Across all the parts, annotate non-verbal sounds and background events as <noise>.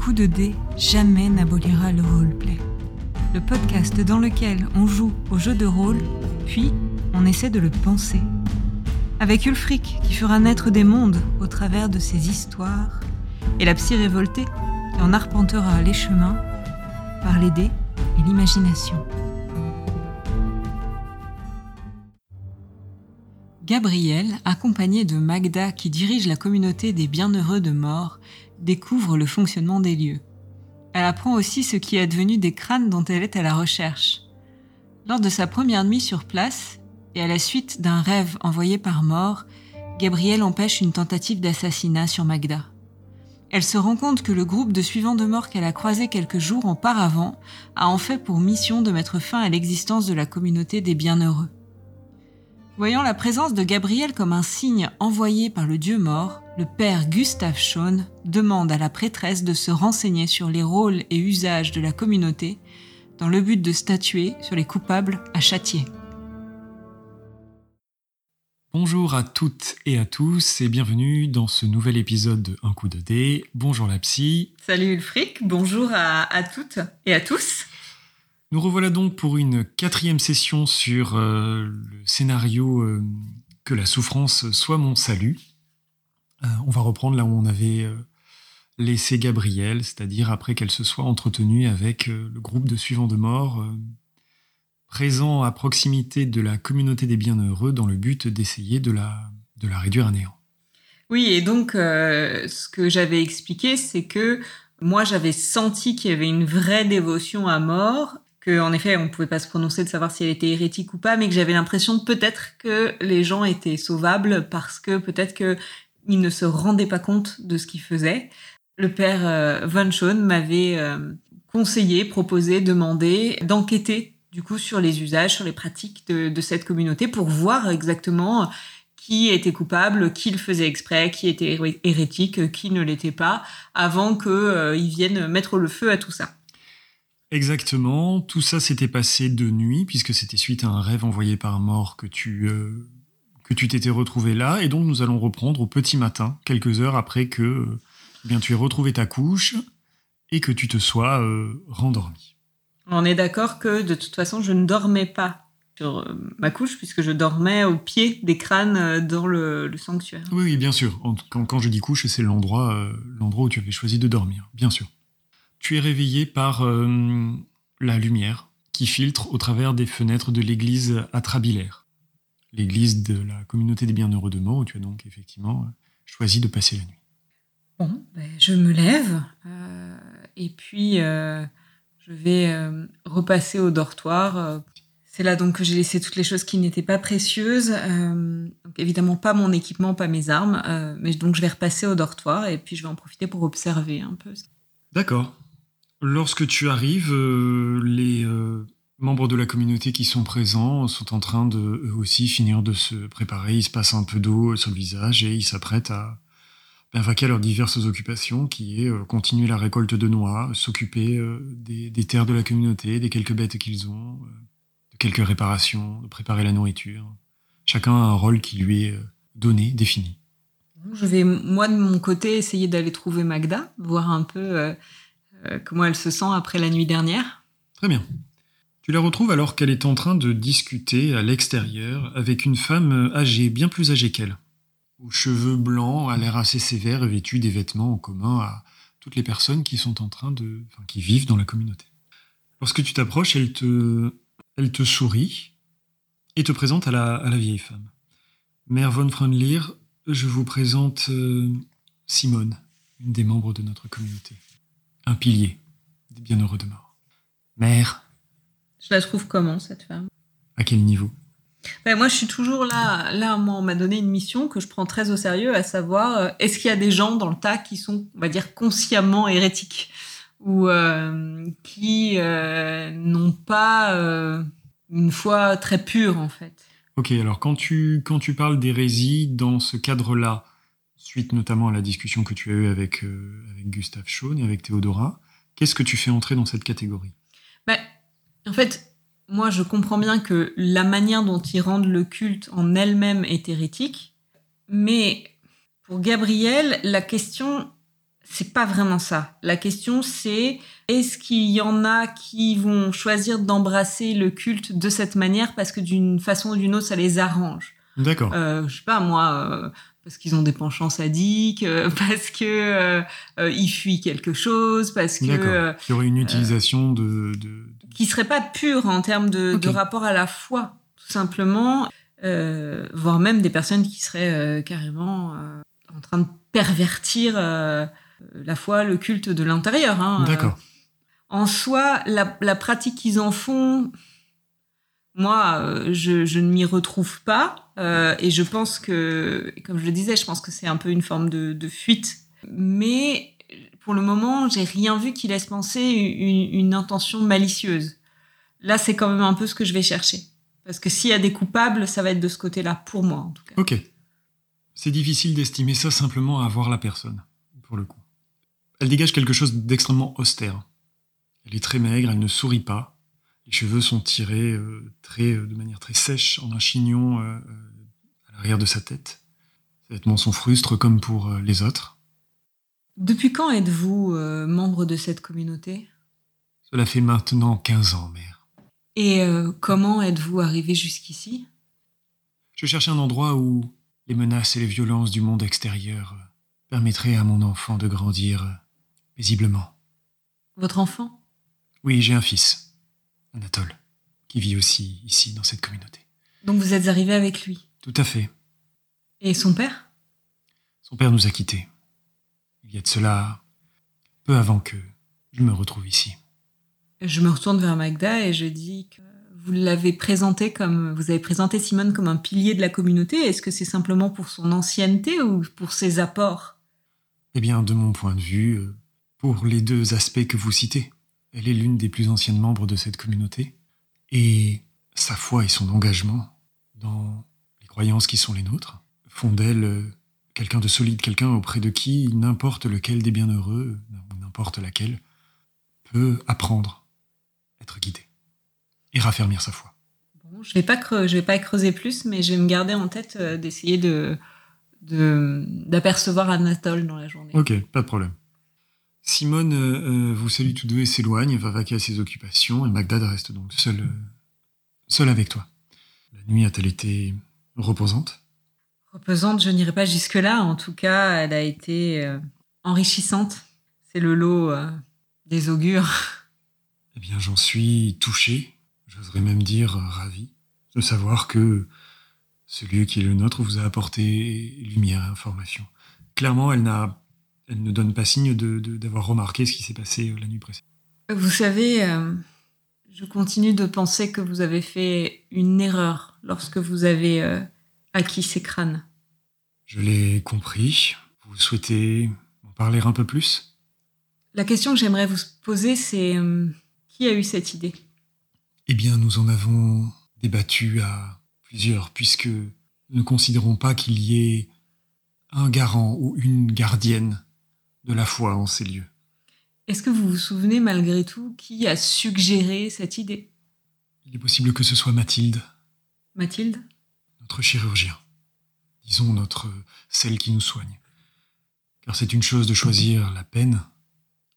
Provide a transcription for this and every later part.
coup de dé jamais n'abolira le roleplay. Le podcast dans lequel on joue au jeu de rôle, puis on essaie de le penser. Avec Ulfric qui fera naître des mondes au travers de ses histoires, et la psy révoltée qui en arpentera les chemins par les dés et l'imagination. Gabriel, accompagné de Magda qui dirige la communauté des bienheureux de mort, découvre le fonctionnement des lieux. Elle apprend aussi ce qui est devenu des crânes dont elle est à la recherche. Lors de sa première nuit sur place, et à la suite d'un rêve envoyé par mort, Gabriel empêche une tentative d'assassinat sur Magda. Elle se rend compte que le groupe de suivants de mort qu'elle a croisé quelques jours auparavant a en fait pour mission de mettre fin à l'existence de la communauté des bienheureux. Voyant la présence de Gabriel comme un signe envoyé par le dieu mort, le père Gustave Schaune demande à la prêtresse de se renseigner sur les rôles et usages de la communauté dans le but de statuer sur les coupables à châtier. Bonjour à toutes et à tous et bienvenue dans ce nouvel épisode de Un coup de dé. Bonjour la psy. Salut Ulfric, bonjour à, à toutes et à tous. Nous revoilà donc pour une quatrième session sur euh, le scénario euh, Que la souffrance soit mon salut. Euh, on va reprendre là où on avait laissé Gabrielle, c'est-à-dire après qu'elle se soit entretenue avec le groupe de suivants de mort présent à proximité de la communauté des bienheureux dans le but d'essayer de la, de la réduire à néant. Oui, et donc ce que j'avais expliqué, c'est que moi, j'avais senti qu'il y avait une vraie dévotion à mort que en effet on pouvait pas se prononcer de savoir si elle était hérétique ou pas, mais que j'avais l'impression peut-être que les gens étaient sauvables parce que peut-être que ils ne se rendaient pas compte de ce qu'ils faisaient. Le père euh, Von Schoen m'avait euh, conseillé, proposé, demandé d'enquêter du coup sur les usages, sur les pratiques de, cette communauté pour voir exactement qui était coupable, qui le faisait exprès, qui était hérétique, qui ne l'était pas, avant qu'ils euh, viennent mettre le feu à tout ça. Exactement. Tout ça s'était passé de nuit, puisque c'était suite à un rêve envoyé par mort que tu euh, que tu t'étais retrouvé là. Et donc, nous allons reprendre au petit matin, quelques heures après que euh, eh bien, tu aies retrouvé ta couche et que tu te sois euh, rendormi. On est d'accord que de toute façon, je ne dormais pas sur ma couche, puisque je dormais au pied des crânes dans le, sanctuaire. Oui, oui, bien sûr. Quand, quand je dis couche, c'est l'endroit l'endroit où tu avais choisi de dormir, bien sûr tu es réveillé par euh, la lumière qui filtre au travers des fenêtres de l'église atrabilaire, l'église de la communauté des bienheureux de mort, où tu as donc effectivement choisi de passer la nuit. Bon, ben, je me lève euh, et puis euh, je vais repasser au dortoir. C'est là donc que j'ai laissé toutes les choses qui n'étaient pas précieuses. donc évidemment pas mon équipement, pas mes armes, mais donc je vais repasser au dortoir et puis je vais en profiter pour observer un peu. D'accord. Lorsque tu arrives, euh, les euh, membres de la communauté qui sont présents sont en train de eux aussi finir de se préparer. Ils se passent un peu d'eau sur le visage et ils s'apprêtent à ben, vaquer à leurs diverses occupations, qui est euh, continuer la récolte de noix, s'occuper des, terres de la communauté, des quelques bêtes qu'ils ont, de quelques réparations, de préparer la nourriture. Chacun a un rôle qui lui est donné, défini. Je vais, moi, de mon côté, essayer d'aller trouver Magda, voir un peu comment elle se sent après la nuit dernière? Très bien. Tu la retrouves alors qu'elle est en train de discuter à l'extérieur avec une femme âgée, bien plus âgée qu'elle, aux cheveux blancs, à l'air assez sévère et vêtue des vêtements en commun à toutes les personnes qui sont vivent dans la communauté. Lorsque tu t'approches, elle te, sourit et te présente à la, à la vieille femme. Mère von Freundlir, je vous présente euh, Simone, une des membres de notre communauté un pilier des bienheureux de mort. Mère. Je la trouve comment, cette femme? À quel niveau? Ben, Moi, je suis toujours là. Là, on m'a donné une mission que je prends très au sérieux, à savoir, euh, est-ce qu'il y a des gens dans le tas qui sont, on va dire, consciemment hérétiques? Ou euh, qui euh, n'ont pas une foi très pure, en fait? Ok, alors quand tu, quand tu parles d'hérésie dans ce cadre-là, suite notamment à la discussion que tu as eue avec, euh, avec Gustave Schaune et avec Théodora, qu'est-ce que tu fais entrer dans cette catégorie? Ben, En fait, moi, je comprends bien que la manière dont ils rendent le culte en elle-même est hérétique, mais pour Gabriel, la question, c'est pas vraiment ça. La question, c'est est-ce qu'il y en a qui vont choisir d'embrasser le culte de cette manière parce que d'une façon ou d'une autre, ça les arrange? D'accord. euh, Je sais pas, moi, euh, parce qu'ils ont des penchants sadiques, euh, <laughs> parce que euh, euh, ils fuient quelque chose, parce que Il y aurait une utilisation de, de- qui serait pas pur en termes de, rapport à la foi, tout simplement, voire même des personnes qui seraient carrément en train de pervertir la foi, le culte de l'intérieur. hein. D'accord. En soi, la, la pratique qu'ils en font, moi, je, je ne m'y retrouve pas. Euh, et je pense que, comme je le disais, je pense que c'est un peu une forme de, fuite. Mais pour le moment, j'ai rien vu qui laisse penser une, intention malicieuse. Là, c'est quand même un peu ce que je vais chercher. Parce que s'il y a des coupables, ça va être de ce côté-là, pour moi en tout cas. Ok. C'est difficile d'estimer ça simplement à voir la personne, pour le coup. Elle dégage quelque chose d'extrêmement austère. Elle est très maigre, elle ne sourit pas. Les cheveux sont tirés euh, très, euh, de manière très sèche en un chignon l'arrière de sa tête. Ses vêtements sont frustres comme pour euh, les autres. Depuis quand êtes-vous euh, membre de cette communauté? Cela fait maintenant 15 ans, mère. Et euh, comment êtes-vous arrivé jusqu'ici? Je cherchais un endroit où les menaces et les violences du monde extérieur permettraient à mon enfant de grandir paisiblement. Votre enfant? Oui, j'ai un fils, Anatole, qui vit aussi ici dans cette communauté. Donc vous êtes arrivé avec lui? Tout à fait. Et son père? Son père nous a quittés. Il y a de cela peu avant que je me retrouve ici. Je me retourne vers Magda et je dis que vous l'avez présenté comme vous avez présenté Simone comme un pilier de la communauté. Est-ce que c'est simplement pour son ancienneté ou pour ses apports? Eh bien, de mon point de vue, euh, pour les deux aspects que vous citez, elle est l'une des plus anciennes membres de cette communauté, et sa foi et son engagement dans croyances qui sont les nôtres font d'elle euh, quelqu'un de solide, quelqu'un auprès de qui n'importe lequel des bienheureux, n'importe laquelle, peut apprendre, être guidé et raffermir sa foi. Bon, je vais pas creu- je vais pas creuser plus, mais je vais me garder en tête euh, d'essayer de de- d'apercevoir Anatole dans la journée. Ok, pas de problème. Simone euh, vous salue tous deux et s'éloigne, va vaquer à ses occupations, et Magdad reste donc seule, euh, seule avec toi. La nuit a-t-elle été reposante? Reposante, je n'irai pas jusque-là. En tout cas, elle a été euh, enrichissante. C'est le lot euh, des augures. Eh bien, j'en suis touché, j'oserais même dire euh, ravi, de savoir que ce lieu qui est le nôtre vous a apporté lumière et information. Clairement, elle, n'a, elle ne donne pas signe de, de- d'avoir remarqué ce qui s'est passé la nuit précédente. Vous savez, euh, je continue de penser que vous avez fait une erreur lorsque vous avez euh, acquis ces crânes. Je l'ai compris. Vous souhaitez en parler un peu plus? La question que j'aimerais vous poser, c'est euh, qui a eu cette idée? Eh bien, nous en avons débattu à plusieurs, puisque nous ne considérons pas qu'il y ait un garant ou une gardienne de la foi en ces lieux. Est-ce que vous vous souvenez malgré tout qui a suggéré cette idée? Il est possible que ce soit Mathilde, Mathilde? Notre chirurgien. Disons notre celle qui nous soigne. Car c'est une chose de choisir la peine,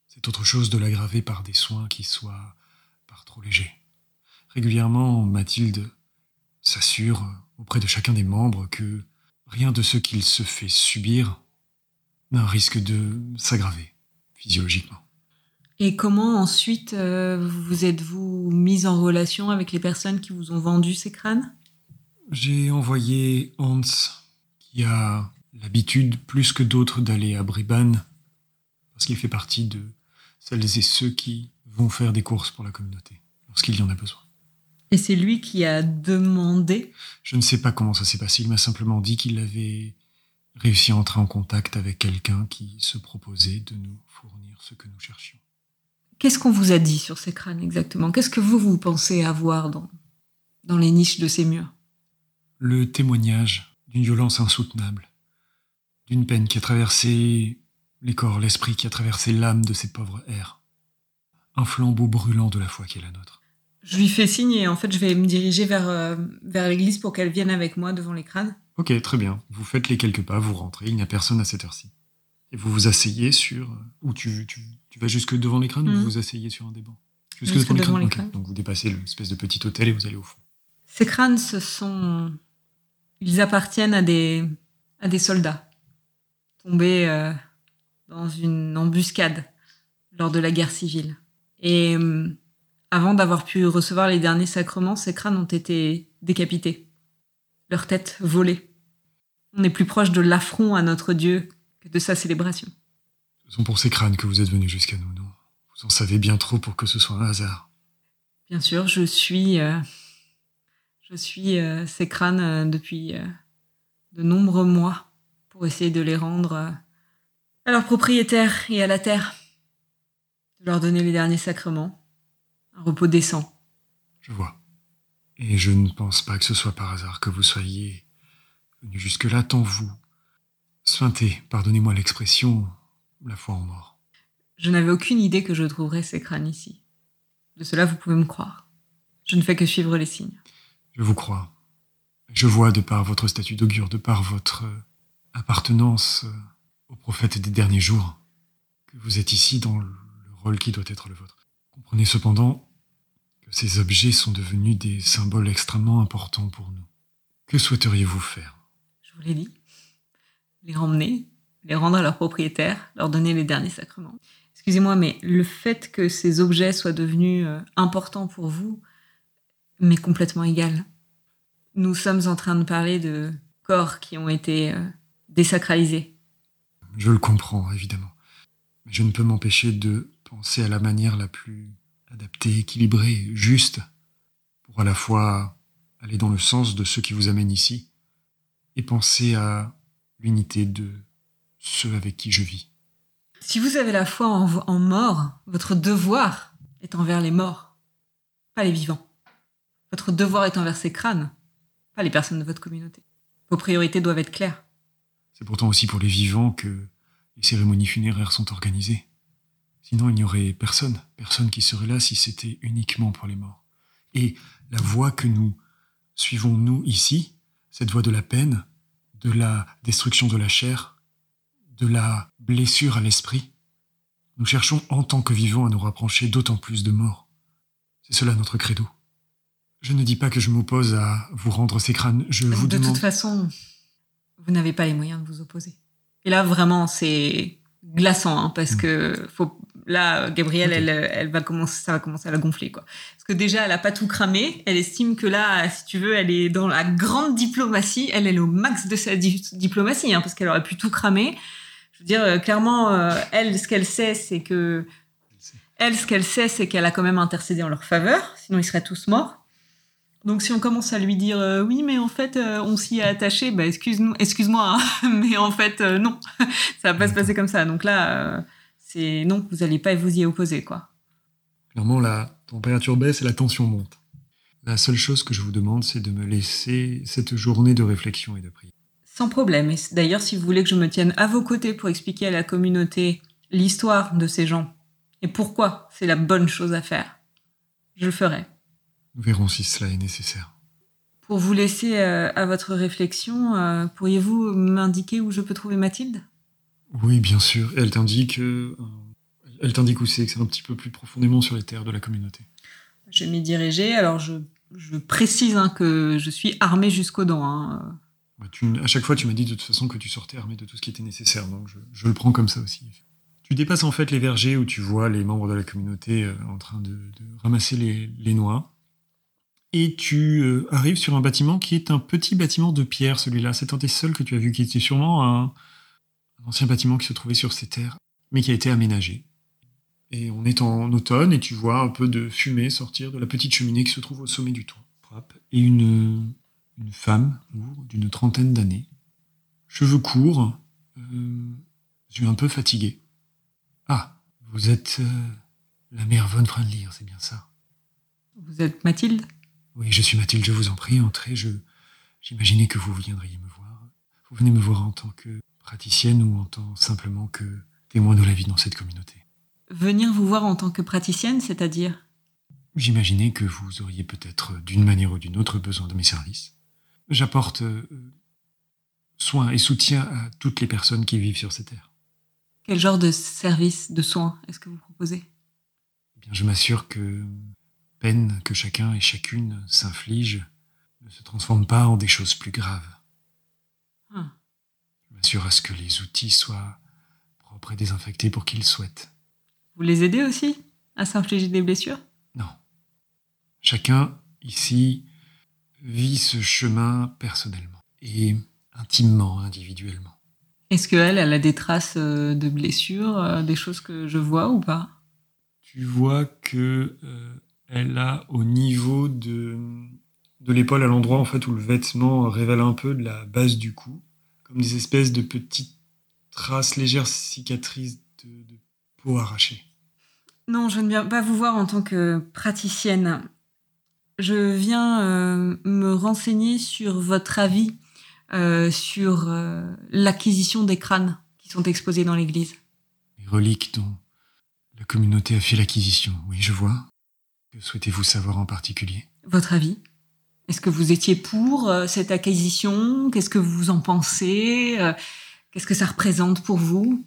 c'est autre chose de l'aggraver par des soins qui soient par trop légers. Régulièrement, Mathilde s'assure auprès de chacun des membres que rien de ce qu'il se fait subir n'a un risque de s'aggraver physiologiquement. Et comment ensuite euh, vous êtes-vous mis en relation avec les personnes qui vous ont vendu ces crânes? J'ai envoyé Hans, qui a l'habitude plus que d'autres d'aller à Bribane, parce qu'il fait partie de celles et ceux qui vont faire des courses pour la communauté, lorsqu'il y en a besoin. Et c'est lui qui a demandé? Je ne sais pas comment ça s'est passé, il m'a simplement dit qu'il avait réussi à entrer en contact avec quelqu'un qui se proposait de nous fournir ce que nous cherchions. Qu'est-ce qu'on vous a dit sur ces crânes exactement? Qu'est-ce que vous, vous pensez avoir dans, dans les niches de ces murs? Le témoignage d'une violence insoutenable, d'une peine qui a traversé les corps, l'esprit, qui a traversé l'âme de ces pauvres airs. Un flambeau brûlant de la foi qui est la nôtre. Je lui fais signe et en fait je vais me diriger vers, euh, vers l'église pour qu'elle vienne avec moi devant les crânes. Ok, très bien. Vous faites les quelques pas, vous rentrez, il n'y a personne à cette heure-ci. Et vous vous asseyez sur. Ou tu, tu, tu vas jusque devant l'écran ou Mhm. vous vous asseyez sur un des bancs? Jusque, Jusque devant l'écran. l'écran. Ok. Donc vous dépassez l'espèce de petit hôtel et vous allez au fond. Ces crânes, ce sont. Ils appartiennent à des, à des soldats tombés euh, dans une embuscade lors de la guerre civile. Et euh, avant d'avoir pu recevoir les derniers sacrements, ces crânes ont été décapités, leurs têtes volées. On est plus proche de l'affront à notre Dieu que de sa célébration. Ce sont pour ces crânes que vous êtes venus jusqu'à nous, non? Vous en savez bien trop pour que ce soit un hasard. Bien sûr, je suis, euh, je suis euh, ces crânes euh, depuis euh, de nombreux mois pour essayer de les rendre à leurs propriétaires et à la terre, de leur donner les derniers sacrements, un repos décent. Je vois. Et je ne pense pas que ce soit par hasard que vous soyez venu jusque-là, tant vous suintez, pardonnez-moi l'expression, la foi en mort. Je n'avais aucune idée que je trouverais ces crânes ici. De cela, vous pouvez me croire. Je ne fais que suivre les signes. Je vous crois. Je vois, de par votre statut d'augure, de par votre euh, appartenance euh, au prophète des derniers jours, que vous êtes ici dans le le rôle qui doit être le vôtre. Comprenez cependant que ces objets sont devenus des symboles extrêmement importants pour nous. Que souhaiteriez-vous faire? Je vous l'ai dit. Les emmener, les rendre à leurs propriétaires, leur donner les derniers sacrements. Excusez-moi, mais le fait que ces objets soient devenus euh, importants pour vous m'est complètement égal. Nous sommes en train de parler de corps qui ont été euh, désacralisés. Je le comprends, évidemment. Mais je ne peux m'empêcher de penser à la manière la plus adaptée, équilibrée, juste, pour à la fois aller dans le sens de ceux qui vous amènent ici, et penser à l'unité de ceux avec qui je vis. Si vous avez la foi en, en mort, votre devoir est envers les morts, pas les vivants. Votre devoir est envers ces crânes, pas les personnes de votre communauté. Vos priorités doivent être claires. C'est pourtant aussi pour les vivants que les cérémonies funéraires sont organisées. Sinon, il n'y aurait personne, personne qui serait là si c'était uniquement pour les morts. Et la voie que nous suivons, nous, ici, cette voie de la peine, de la destruction de la chair, de la blessure à l'esprit, nous cherchons en tant que vivants à nous rapprocher d'autant plus de morts. C'est cela notre credo. Je ne dis pas que je m'oppose à vous rendre ces crânes, je vous de demande... toute façon, vous n'avez pas les moyens de vous opposer. Et là, vraiment, c'est glaçant, hein, parce Mm. que faut, là, Gabrielle, elle, elle va commencer, ça va commencer à la gonfler, quoi. Parce que déjà, elle a pas tout cramé. Elle estime que là, si tu veux, elle est dans la grande diplomatie. Elle, elle est au max de sa di- diplomatie, hein, parce qu'elle aurait pu tout cramer. Dire, euh, clairement, euh, elle, ce qu'elle sait, c'est que elle, ce qu'elle sait, c'est qu'elle a quand même intercédé en leur faveur, sinon ils seraient tous morts. Donc si on commence à lui dire euh, oui, mais en fait on s'y est attaché, bah excuse-nous, excuse-moi, hein, <laughs> mais en fait non, <laughs> ça va pas se passer comme ça. Donc là, c'est non, vous allez pas vous y opposer quoi. Clairement, la température baisse et la tension monte. La seule chose que je vous demande, c'est de me laisser cette journée de réflexion et de prière. Sans problème. Et d'ailleurs, si vous voulez que je me tienne à vos côtés pour expliquer à la communauté l'histoire de ces gens et pourquoi c'est la bonne chose à faire, je le ferai. Nous verrons si cela est nécessaire. Pour vous laisser euh, à votre réflexion, euh, pourriez-vous m'indiquer où je peux trouver Mathilde? Oui, bien sûr. Elle t'indique, euh, elle t'indique où c'est, que c'est un petit peu plus profondément sur les terres de la communauté. Je vais m'y diriger. Alors, je, je précise hein, que je suis armée jusqu'aux dents. hein. Bah, à chaque fois, tu m'as dit de toute façon que tu sortais armé de tout ce qui était nécessaire, donc je, le prends comme ça aussi. Tu dépasses en fait les vergers où tu vois les membres de la communauté euh, en train de, ramasser les, les noix. Et tu euh, arrives sur un bâtiment qui est un petit bâtiment de pierre, celui-là. C'est un des seuls que tu as vu qui était sûrement un, un ancien bâtiment qui se trouvait sur ces terres, mais qui a été aménagé. Et on est en automne et tu vois un peu de fumée sortir de la petite cheminée qui se trouve au sommet du toit. Et une, une femme d'une trentaine d'années, cheveux courts, euh, yeux un peu fatigués. Ah, vous êtes euh, la mère Von Franlier, c'est bien ça. Vous êtes Mathilde? Oui, je suis Mathilde, je vous en prie, entrez. Je, j'imaginais que vous viendriez me voir. Vous venez me voir en tant que praticienne ou en tant simplement que témoin de la vie dans cette communauté. Venir vous voir en tant que praticienne, c'est-à-dire? J'imaginais que vous auriez peut-être, d'une manière ou d'une autre, besoin de mes services. J'apporte euh, soin et soutien à toutes les personnes qui vivent sur ces terres. Quel genre de service, de soins est-ce que vous proposez? Eh bien, je m'assure que peine que chacun et chacune s'inflige ne se transforme pas en des choses plus graves. Ah. Je m'assure à ce que les outils soient propres et désinfectés pour qu'ils souhaitent. Vous les aidez aussi à s'infliger des blessures? Non. Chacun ici vit ce chemin personnellement et intimement, individuellement. Est-ce qu'elle, elle a des traces euh, de blessures, euh, des choses que je vois ou pas? Tu vois que euh, elle a au niveau de, de l'épaule, à l'endroit en fait où le vêtement révèle un peu de la base du cou, comme des espèces de petites traces, légères cicatrices de, de peau arrachée. Non, je ne viens pas vous voir en tant que praticienne. Je viens euh, me renseigner sur votre avis euh, sur euh, l'acquisition des crânes qui sont exposés dans l'église. Les reliques dont la communauté a fait l'acquisition, oui, je vois. Que souhaitez-vous savoir en particulier? Votre avis? Est-ce que vous étiez pour euh, cette acquisition? Qu'est-ce que vous en pensez? Euh, Qu'est-ce que ça représente pour vous?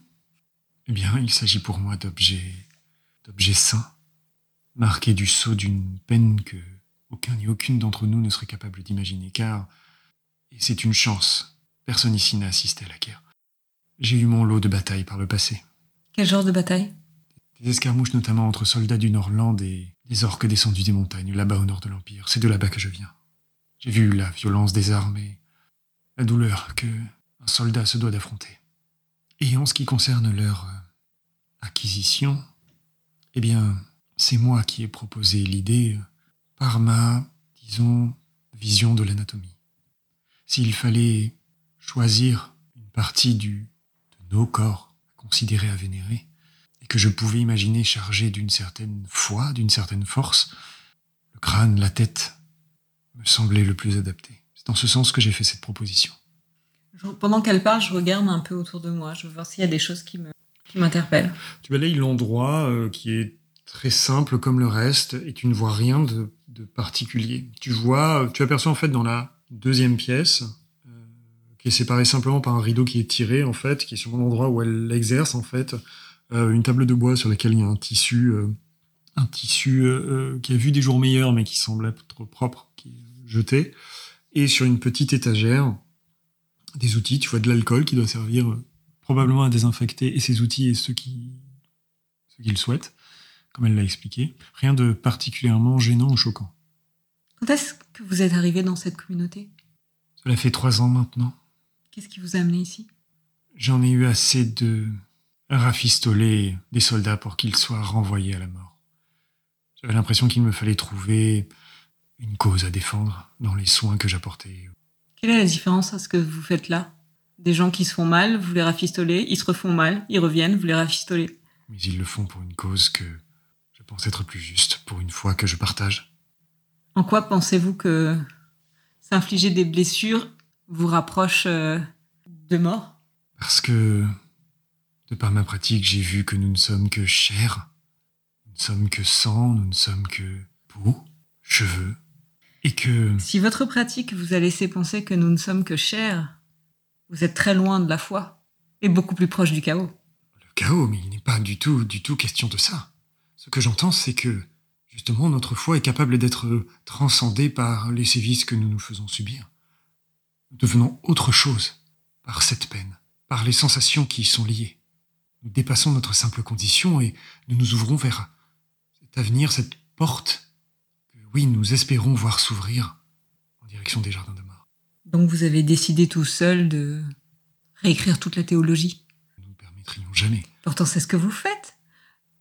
Eh bien, il s'agit pour moi d'objets, d'objets saints, marqués du sceau d'une peine que aucun ni aucune d'entre nous ne serait capable d'imaginer, car, et c'est une chance, personne ici n'a assisté à la guerre. J'ai eu mon lot de batailles par le passé. Quel genre de bataille? Des escarmouches notamment entre soldats du Nordland et des orques descendus des montagnes, là-bas au nord de l'Empire. C'est de là-bas que je viens. J'ai vu la violence des armes et la douleur que un soldat se doit d'affronter. Et en ce qui concerne leur euh, acquisition, eh bien, c'est moi qui ai proposé l'idée euh, par ma, disons, vision de l'anatomie. S'il fallait choisir une partie du, de nos corps à considérer à vénérer, et que je pouvais imaginer chargé d'une certaine foi, d'une certaine force, le crâne, la tête, me semblait le plus adapté. C'est dans ce sens que j'ai fait cette proposition. Je- Pendant qu'elle parle, je regarde un peu autour de moi. Je veux voir s'il y a des choses qui me qui m'interpellent. Tu balayes l'endroit euh, qui est très simple comme le reste et tu ne vois rien de, de particulier. Tu vois, tu aperçois en fait dans la deuxième pièce, euh, qui est séparée simplement par un rideau qui est tiré en fait, qui est sur l'endroit où elle exerce en fait, euh, une table de bois sur laquelle il y a un tissu, euh, un tissu qui a vu des jours meilleurs mais qui semble être propre, qui est jeté, et sur une petite étagère des outils. Tu vois de l'alcool qui doit servir probablement à désinfecter et ses outils et ceux qui ceux qui le souhaitent, comme elle l'a expliqué. Rien de particulièrement gênant ou choquant. Quand est-ce que vous êtes arrivé dans cette communauté? Cela fait trois ans maintenant. Qu'est-ce qui vous a amené ici? J'en ai eu assez de rafistoler des soldats pour qu'ils soient renvoyés à la mort. J'avais l'impression qu'il me fallait trouver une cause à défendre dans les soins que j'apportais. Quelle est la différence à ce que vous faites là? Des gens qui se font mal, vous les rafistolez, ils se refont mal, ils reviennent, vous les rafistolez. Mais ils le font pour une cause que pense être plus juste, pour une fois que je partage. En quoi pensez-vous que s'infliger des blessures vous rapproche euh, de mort? Parce que, de par ma pratique, j'ai vu que nous ne sommes que chair, nous ne sommes que sang, nous ne sommes que peau, cheveux, et que Si votre pratique vous a laissé penser que nous ne sommes que chair, vous êtes très loin de la foi et beaucoup plus proche du chaos. le chaos, mais il n'est pas du tout, du tout question de ça. Ce que j'entends, c'est que, justement, notre foi est capable d'être transcendée par les sévices que nous nous faisons subir. Nous devenons autre chose par cette peine, par les sensations qui y sont liées. Nous dépassons notre simple condition et nous nous ouvrons vers cet avenir, cette porte que, oui, nous espérons voir s'ouvrir en direction des jardins de mort. Donc vous avez décidé tout seul de réécrire toute la théologie? Nous ne permettrions jamais. Pourtant c'est ce que vous faites.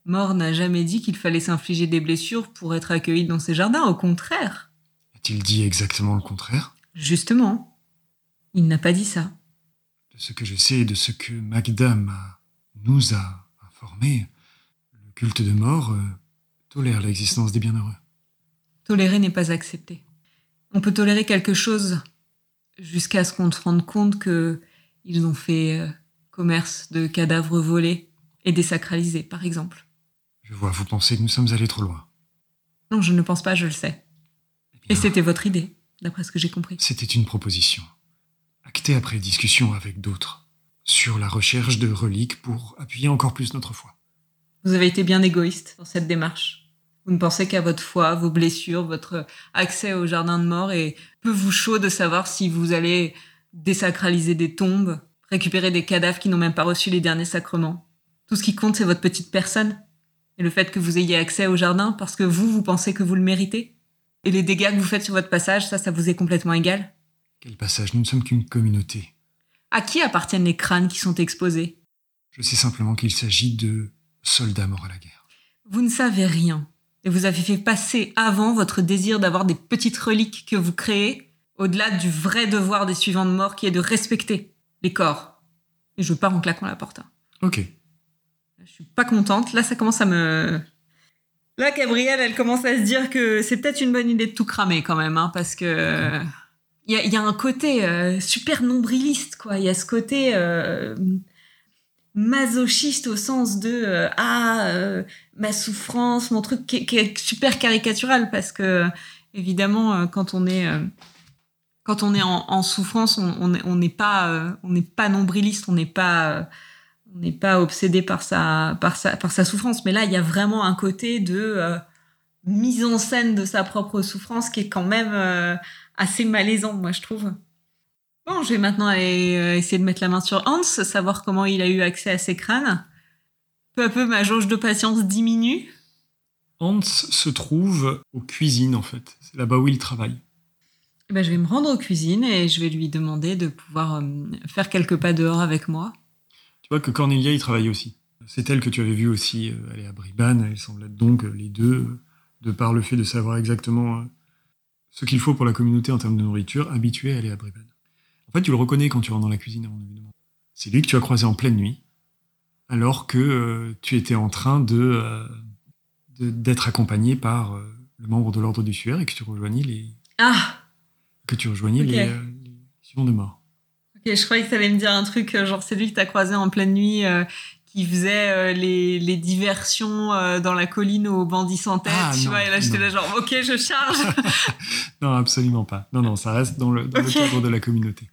Mort n'a jamais dit qu'il fallait s'infliger des blessures pour être accueilli dans ses jardins, au contraire. A-t-il dit exactement le contraire? Justement, il n'a pas dit ça. De ce que je sais et de ce que Magda m'a- nous a informé, le culte de mort euh, tolère l'existence des bienheureux. Tolérer n'est pas accepter. On peut tolérer quelque chose jusqu'à ce qu'on se rende compte que ils ont fait euh, commerce de cadavres volés et désacralisés, par exemple. Je vois, vous pensez que nous sommes allés trop loin. Non, je ne pense pas, je le sais. Eh Et c'était votre idée, d'après ce que j'ai compris. C'était une proposition, actée après discussion avec d'autres. sur la recherche de reliques pour appuyer encore plus notre foi. Vous avez été bien égoïste dans cette démarche. Vous ne pensez qu'à votre foi, vos blessures, votre accès au jardin de mort et peu vous chaud de savoir si vous allez désacraliser des tombes, récupérer des cadavres qui n'ont même pas reçu les derniers sacrements. Tout ce qui compte, c'est votre petite personne et le fait que vous ayez accès au jardin parce que vous, vous pensez que vous le méritez. Et les dégâts que vous faites sur votre passage, ça, ça vous est complètement égal. Quel passage? Nous ne sommes qu'une communauté. À qui appartiennent les crânes qui sont exposés? Je sais simplement qu'il s'agit de soldats morts à la guerre. Vous ne savez rien. Et vous avez fait passer avant votre désir d'avoir des petites reliques que vous créez, au-delà du vrai devoir des suivants de mort qui est de respecter les corps. Et je pars en claquant la porte. Ok. Je suis pas contente. Là, ça commence à me. Là, Gabrielle, elle commence à se dire que c'est peut-être une bonne idée de tout cramer quand même, hein, parce que il y a, un côté euh, super nombriliste, quoi. Il y a ce côté euh, masochiste au sens de euh, ah ma souffrance, mon truc qui, est super caricatural parce que évidemment quand on est quand on est en, souffrance, on n'est pas on n'est pas nombriliste, on n'est pas on n'est pas obsédé par sa par sa par sa souffrance. Mais là, il y a vraiment un côté de mise en scène de sa propre souffrance qui est quand même assez malaisant, moi je trouve. Bon, je vais maintenant aller euh, essayer de mettre la main sur Hans, savoir comment il a eu accès à ses crânes. Peu à peu, ma jauge de patience diminue. Hans se trouve aux cuisines, en fait. C'est là-bas où il travaille. Eh ben, je vais me rendre aux cuisines et je vais lui demander de pouvoir euh, faire quelques pas dehors avec moi. Tu vois que Cornelia y travaille aussi. C'est elle que tu avais vu aussi euh, aller à Bribane. Il semble être donc les deux, de par le fait de savoir exactement ce qu'il faut pour la communauté en termes de nourriture, habitués à aller à Bribane. En fait, tu le reconnais quand tu rentres dans la cuisine avant de lui demander. C'est lui que tu as croisé en pleine nuit, alors que euh, tu étais en train de euh, d'être accompagné par euh, le membre de l'ordre du suaire et que tu rejoignais les ah que tu rejoignais les, euh, les de mort. Ok, je croyais que tu allais me dire un truc, euh, genre c'est lui que t'as croisé en pleine nuit, euh, qui faisait euh, les, les diversions euh, dans la colline aux bandits sans tête, Ah, tu non, vois, et là j'étais là genre ok, je charge. <laughs> Non, absolument pas. Non, non, ça reste dans le, dans le cadre de la communauté.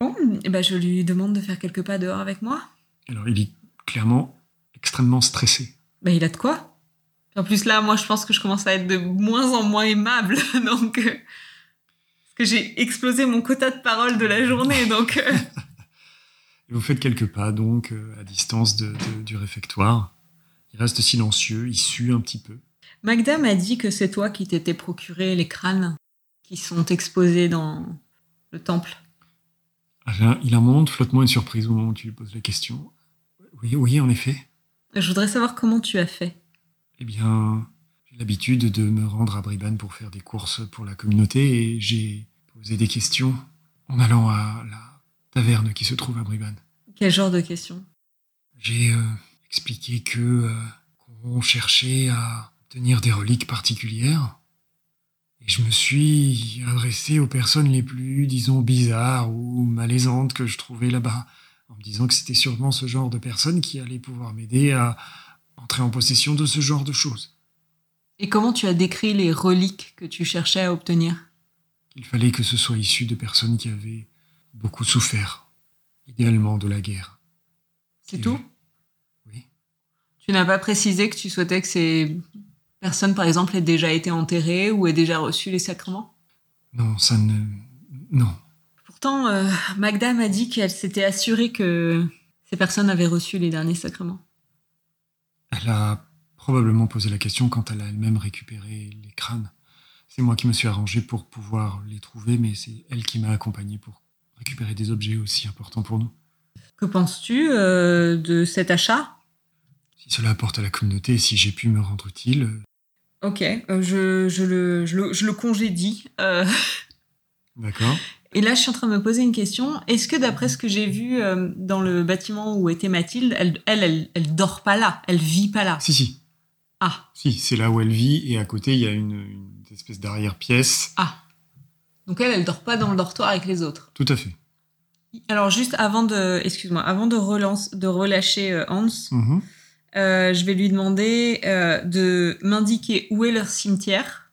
bon, eh ben, je lui demande de faire quelques pas dehors avec moi. Alors, il est clairement extrêmement stressé. Ben, il a de quoi. En plus là, moi je pense que je commence à être de moins en moins aimable, <laughs> donc... que j'ai explosé mon quota de parole de la journée, donc... euh, <laughs> vous faites quelques pas, donc, euh, à distance de- de- du réfectoire. Il reste silencieux, il sue un petit peu. Magda m'a dit que c'est toi qui t'étais procuré les crânes qui sont exposés dans le temple. Ah, Il a un moment de flottement et de surprise au moment où tu lui poses la question. Oui, oui, en effet. Je voudrais savoir comment tu as fait. Eh bien, l'habitude de me rendre à Bribane pour faire des courses pour la communauté et j'ai posé des questions en allant à la taverne qui se trouve à Bribane. Quel genre de questions? J'ai euh, expliqué que euh, qu'on cherchait à obtenir des reliques particulières et je me suis adressé aux personnes les plus, disons, bizarres ou malaisantes que je trouvais là-bas, en me disant que c'était sûrement ce genre de personnes qui allaient pouvoir m'aider à entrer en possession de ce genre de choses. Et comment tu as décrit les reliques que tu cherchais à obtenir? Il fallait que ce soit issu de personnes qui avaient beaucoup souffert, idéalement de la guerre. C'est tout? Oui. Tu n'as pas précisé que tu souhaitais que ces personnes, par exemple, aient déjà été enterrées ou aient déjà reçu les sacrements? Non, ça ne... Non. Pourtant, euh, Magda m'a dit qu'elle s'était assurée que ces personnes avaient reçu les derniers sacrements. Elle a probablement posé la question quand elle a elle-même récupéré les crânes. C'est moi qui me suis arrangé pour pouvoir les trouver, mais c'est elle qui m'a accompagné pour récupérer des objets aussi importants pour nous. Que penses-tu euh, de cet achat? Si cela apporte à la communauté si j'ai pu me rendre utile, euh, Ok, euh, je, je, le, je, le, je le congédie. Euh, d'accord. Et là, je suis en train de me poser une question. Est-ce que d'après ce que j'ai vu dans le bâtiment où était Mathilde, elle, elle, elle, elle dort pas là, elle vit pas là? Si, si. Ah, Si, c'est là où elle vit et à côté, il y a une, une espèce d'arrière-pièce. ah. Donc elle, elle dort pas dans le dortoir avec les autres. Tout à fait. Alors juste avant de, excuse-moi, avant de relance, de relâcher euh, Hans, Mhm. euh, je vais lui demander euh, de m'indiquer où est leur cimetière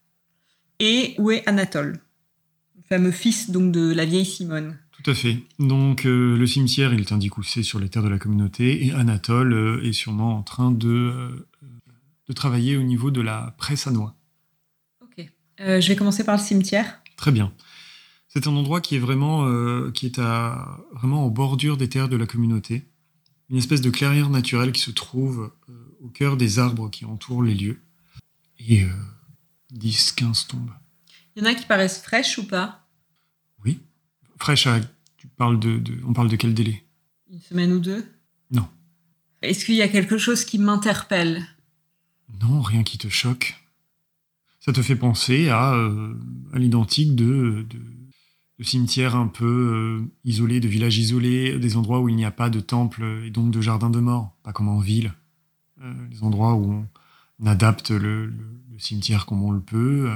et où est Anatole, le fameux fils donc de la vieille Simone. Tout à fait. Donc euh, le cimetière, il t'indique où c'est sur les terres de la communauté, et Anatole euh, est sûrement en train de, euh, de travailler au niveau de la presse à noix. Ok. je vais commencer par le cimetière. Très bien. C'est un endroit qui est vraiment, qui est à, vraiment en bordure des terres de la communauté. Une espèce de clairière naturelle qui se trouve au cœur des arbres qui entourent les lieux. Et 10-15 tombes. Il y en a qui paraissent fraîches ou pas? Oui. Fraîches, tu parles de, on parle de quel délai? Une semaine ou deux? Non. Est-ce qu'il y a quelque chose qui m'interpelle? Non, rien qui te choque. Ça te fait penser à, euh, l'identique de, de, cimetières un peu euh, isolés, de villages isolés, des endroits où il n'y a pas de temple et donc de jardin de mort, pas comme en ville. Euh, des endroits où on, adapte le, cimetière comme on le peut.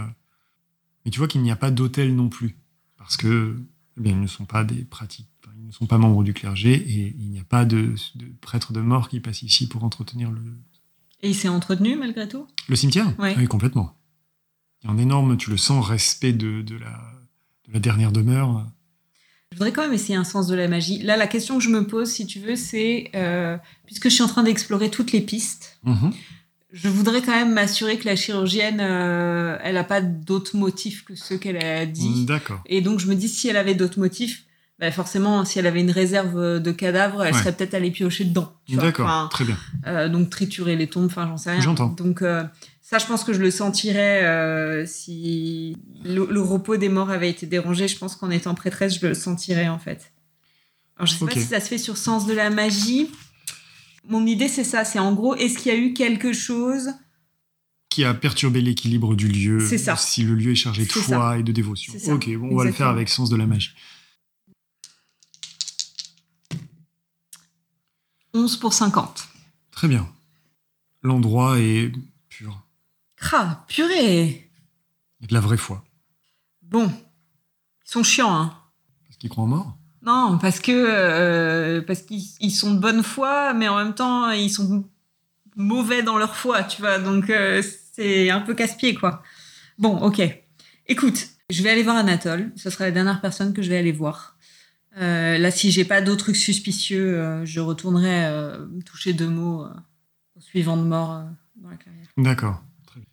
Mais tu vois qu'il n'y a pas d'hôtel non plus, parce que eh ils ne sont pas des pratiques, ils ne sont pas membres du clergé et il n'y a pas de, de prêtre de mort qui passe ici pour entretenir le. Et il s'est entretenu malgré tout? Le cimetière? Oui, complètement. Il y a un énorme, tu le sens, respect de, de, la, de la dernière demeure. Je voudrais quand même essayer un sens de la magie. Là, la question que je me pose, si tu veux, c'est, euh, puisque je suis en train d'explorer toutes les pistes, mm-hmm je voudrais quand même m'assurer que la chirurgienne, euh, elle n'a pas d'autres motifs que ceux qu'elle a dit. D'accord. Et donc, je me dis, si elle avait d'autres motifs, bah forcément, si elle avait une réserve de cadavres, elle serait peut-être allée piocher dedans. D'accord, très bien. Euh, donc, triturer les tombes, enfin, j'en sais rien. J'entends. Donc, euh, ça, je pense que je le sentirais si le, repos des morts avait été dérangé. Je pense qu'en étant prêtresse, je le sentirais, en fait. Alors, je sais pas si ça se fait sur sens de la magie. Mon idée, c'est ça. C'est en gros, est-ce qu'il y a eu quelque chose qui a perturbé l'équilibre du lieu ça. Si le lieu est chargé de foi et de dévotion. Ok, bon, on va le faire avec sens de la magie. 11 pour 50. Très bien. L'endroit est pur. Cra, purée Il y a de la vraie foi. Bon. Ils sont chiants, hein. Parce qu'ils croient en mort? Non, parce que euh, parce qu'ils sont de bonne foi, mais en même temps ils sont mauvais dans leur foi, tu vois. Donc euh, c'est un peu casse-pied, quoi. Bon, ok. Écoute, je vais aller voir Anatole. Ce sera la dernière personne que je vais aller voir. Euh, là, si j'ai pas d'autres trucs suspicieux, je retournerai toucher deux mots au suivant de mort dans la carrière. D'accord.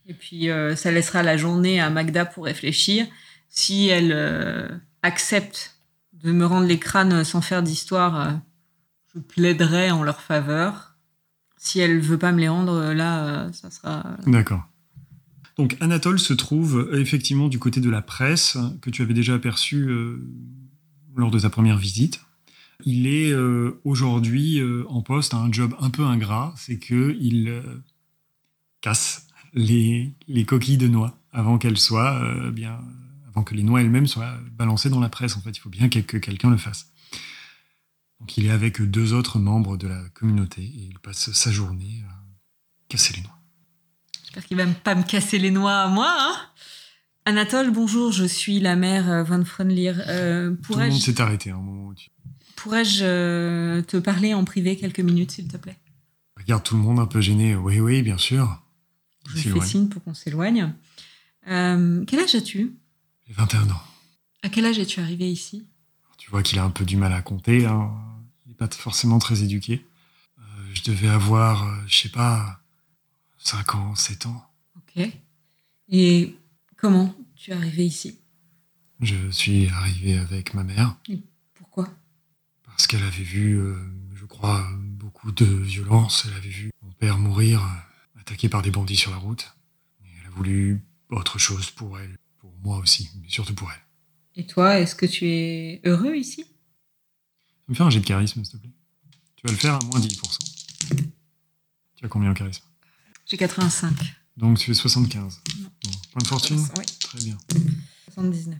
Et puis ça laissera la journée à Magda pour réfléchir. Si elle accepte de me rendre les crânes sans faire d'histoire, euh, je plaiderai en leur faveur. Si elle veut pas me les rendre, euh, là, euh, ça sera. D'accord. Donc Anatole se trouve effectivement du côté de la presse que tu avais déjà aperçu lors de ta première visite. Il est aujourd'hui en poste à un job un peu ingrat, c'est que il casse les, les, coquilles de noix avant qu'elles soient bien avant que les noix elles-mêmes soient balancées dans la presse. En fait, il faut bien que quelqu'un le fasse. Donc il est avec deux autres membres de la communauté et il passe sa journée à casser les noix. J'espère qu'il va pas me casser les noix à moi. Hein? Anatole, bonjour, je suis la mère euh, Van Fronlier. Euh, Tout le monde s'est arrêté un moment. Pourrais-je euh, te parler en privé quelques minutes, s'il te plaît? Regarde tout le monde un peu gêné. Oui, oui, bien sûr. Je fais signe pour qu'on s'éloigne. quel âge as-tu? 21 ans. À quel âge es-tu arrivé ici? Tu vois qu'il a un peu du mal à compter. Hein. Il n'est pas forcément très éduqué. Euh, je devais avoir, je je sais pas, 5 ans, 7 ans. Ok. Et comment tu es arrivé ici? Je suis arrivé avec ma mère. Et pourquoi? Parce qu'elle avait vu, euh, je crois, beaucoup de violence. Elle avait vu mon père mourir, attaqué par des bandits sur la route. Et elle a voulu autre chose pour elle moi aussi, mais surtout pour elle. Et toi, est-ce que tu es heureux ici? Tu vas me faire un jet de charisme, s'il te plaît. Tu vas le faire à moins 10%. Tu as combien en charisme? J'ai 85. Donc tu fais 75. Point de fortune Oui. Très bien. 79.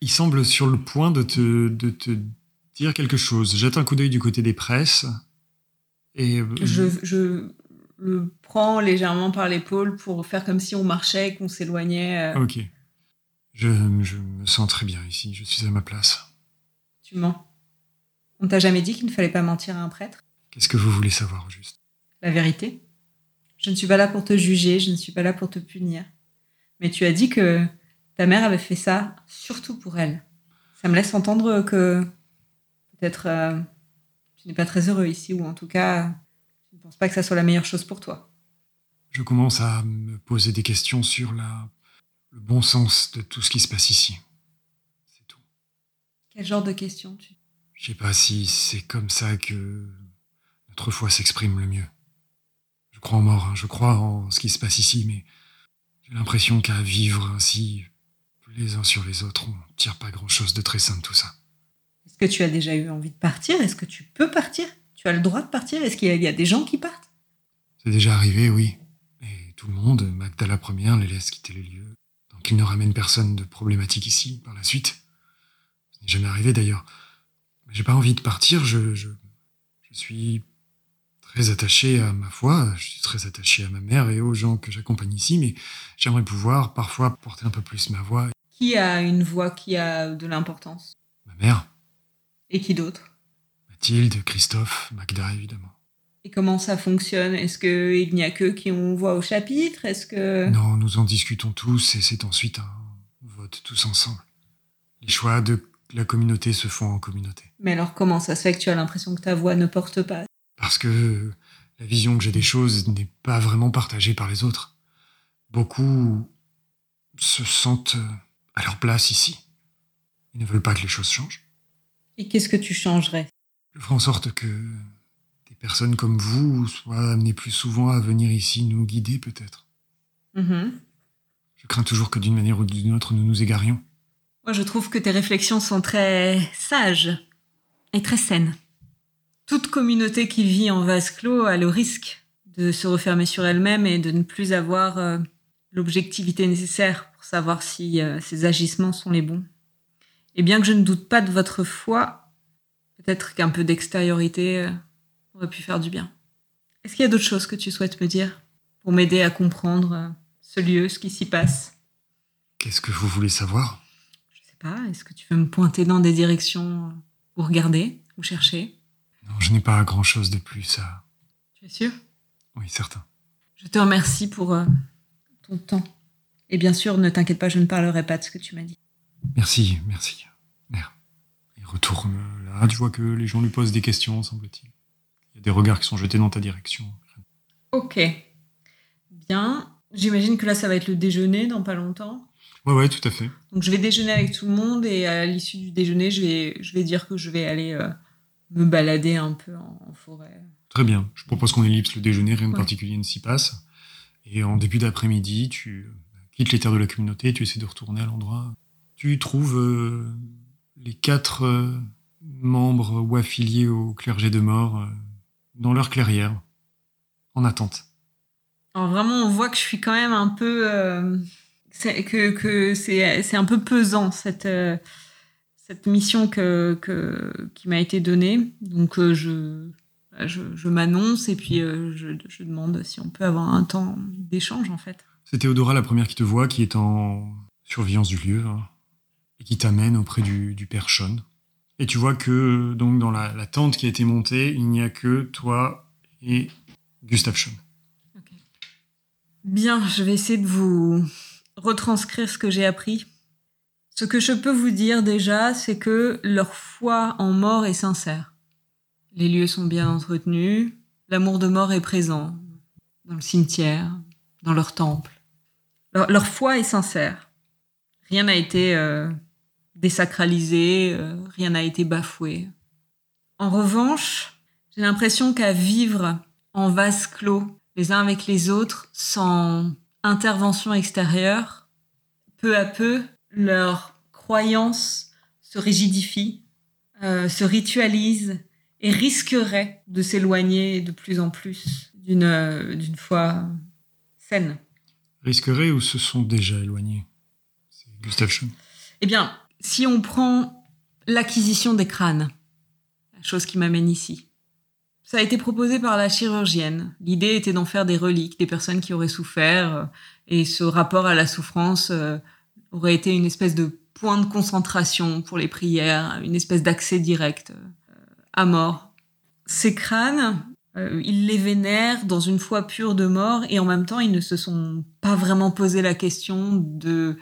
Il semble sur le point de te, de te dire quelque chose. Jette un coup d'œil du côté des presses. Et... Euh, je, je le prends légèrement par l'épaule pour faire comme si on marchait, qu'on s'éloignait. Euh. Ok. Je, me sens très bien ici, je suis à ma place. Tu mens. On t'a jamais dit qu'il ne fallait pas mentir à un prêtre? Qu'est-ce que vous voulez savoir, juste? La vérité. Je ne suis pas là pour te juger, je ne suis pas là pour te punir. Mais tu as dit que ta mère avait fait ça surtout pour elle. Ça me laisse entendre que peut-être euh, tu n'es pas très heureux ici, ou en tout cas, je ne pense pas que ça soit la meilleure chose pour toi. Je commence à me poser des questions sur la, le bon sens de tout ce qui se passe ici. C'est tout. Quel genre de questions tu... Je sais pas si c'est comme ça que notre foi s'exprime le mieux. Je crois en mort, hein. je crois en ce qui se passe ici, mais j'ai l'impression qu'à vivre ainsi, les uns sur les autres, on tire pas grand-chose de très sain de tout ça. Est-ce que tu as déjà eu envie de partir? Est-ce que tu peux partir? Tu as le droit de partir? Est-ce qu'il y, a des gens qui partent? C'est déjà arrivé, oui. Et tout le monde, Magda la première, les laisse quitter les lieux. Donc il ne ramène personne de problématique ici par la suite. Ce n'est jamais arrivé d'ailleurs. Mais j'ai pas envie de partir, je, je, je suis très attaché à ma foi, je suis très attaché à ma mère et aux gens que j'accompagne ici, mais j'aimerais pouvoir parfois porter un peu plus ma voix. Qui a une voix qui a de l'importance? Ma mère. Et qui d'autre? Mathilde, Christophe, Magda évidemment. Et comment ça fonctionne? Est-ce qu'il n'y a que qui ont voix au chapitre? Est-ce que Non, nous en discutons tous et c'est ensuite un vote tous ensemble. Les choix de la communauté se font en communauté. Mais alors comment ça se fait que tu as l'impression que ta voix ne porte pas? Parce que la vision que j'ai des choses n'est pas vraiment partagée par les autres. Beaucoup se sentent à leur place ici. Ils ne veulent pas que les choses changent. Et qu'est-ce que tu changerais? Je ferai en sorte que des personnes comme vous soient amenées plus souvent à venir ici nous guider peut-être. Mm-hmm. Je crains toujours que d'une manière ou d'une autre nous nous égarions. Moi je trouve que tes réflexions sont très sages et très saines toute communauté qui vit en vase clos a le risque de se refermer sur elle-même et de ne plus avoir euh, l'objectivité nécessaire pour savoir si euh, ses agissements sont les bons. Et bien que je ne doute pas de votre foi, peut-être qu'un peu d'extériorité euh, aurait pu faire du bien. Est-ce qu'il y a d'autres choses que tu souhaites me dire pour m'aider à comprendre ce lieu, ce qui s'y passe? Qu'est-ce que vous voulez savoir? Je sais pas. Est-ce que tu veux me pointer dans des directions où regarder ou chercher? Non, je n'ai pas grand-chose de plus à... Tu es sûr? Oui, certain. Je te remercie pour euh, ton temps. Et bien sûr, ne t'inquiète pas, je ne parlerai pas de ce que tu m'as dit. Merci, merci. Mère. Il retourne là. Tu vois que les gens lui posent des questions, semble-t-il. Il y a des regards qui sont jetés dans ta direction. Ok. Bien. J'imagine que là, ça va être le déjeuner dans pas longtemps. Ouais, ouais, tout à fait. Donc, je vais déjeuner avec tout le monde et à l'issue du déjeuner, je vais, je vais dire que je vais aller euh, me balader un peu en, forêt. Très bien. Je propose qu'on ellipse le déjeuner, rien de particulier ne s'y passe. Et en début d'après-midi, tu quittes les terres de la communauté, tu essaies de retourner à l'endroit. Tu trouves euh, les quatre euh, membres ou affiliés au clergé de mort euh, dans leur clairière, en attente. Alors vraiment, on voit que je suis quand même un peu... que, que c'est un peu pesant, cette cette mission que, qui m'a été donnée. Donc euh, je, je, m'annonce et puis euh, je, demande si on peut avoir un temps d'échange en fait. C'est Théodora la première qui te voit, qui est en surveillance du lieu hein, et qui t'amène auprès du, du, père Sean. Et tu vois que donc dans la, tente qui a été montée, il n'y a que toi et Gustave Sean. Bien, je vais essayer de vous retranscrire ce que j'ai appris ce que je peux vous dire déjà, c'est que leur foi en mort est sincère. Les lieux sont bien entretenus, l'amour de mort est présent dans le cimetière, dans leur temple. Leur, foi est sincère. Rien n'a été euh, désacralisé, euh, rien n'a été bafoué. En revanche, j'ai l'impression qu'à vivre en vase clos, les uns avec les autres, sans intervention extérieure, peu à peu, leur croyance se rigidifie, euh, se ritualise et risquerait de s'éloigner de plus en plus d'une euh, d'une foi saine. Risquerait ou se sont déjà éloignés? C'est Gustave Schoen. Eh bien, si on prend l'acquisition des crânes, la chose qui m'amène ici, ça a été proposé par la chirurgienne. L'idée était d'en faire des reliques, des personnes qui auraient souffert, euh, et ce rapport à la souffrance aurait été une espèce de point de concentration pour les prières, une espèce d'accès direct euh, à mort. Ces crânes, euh, ils les vénèrent dans une foi pure de mort et en même temps, ils ne se sont pas vraiment posé la question de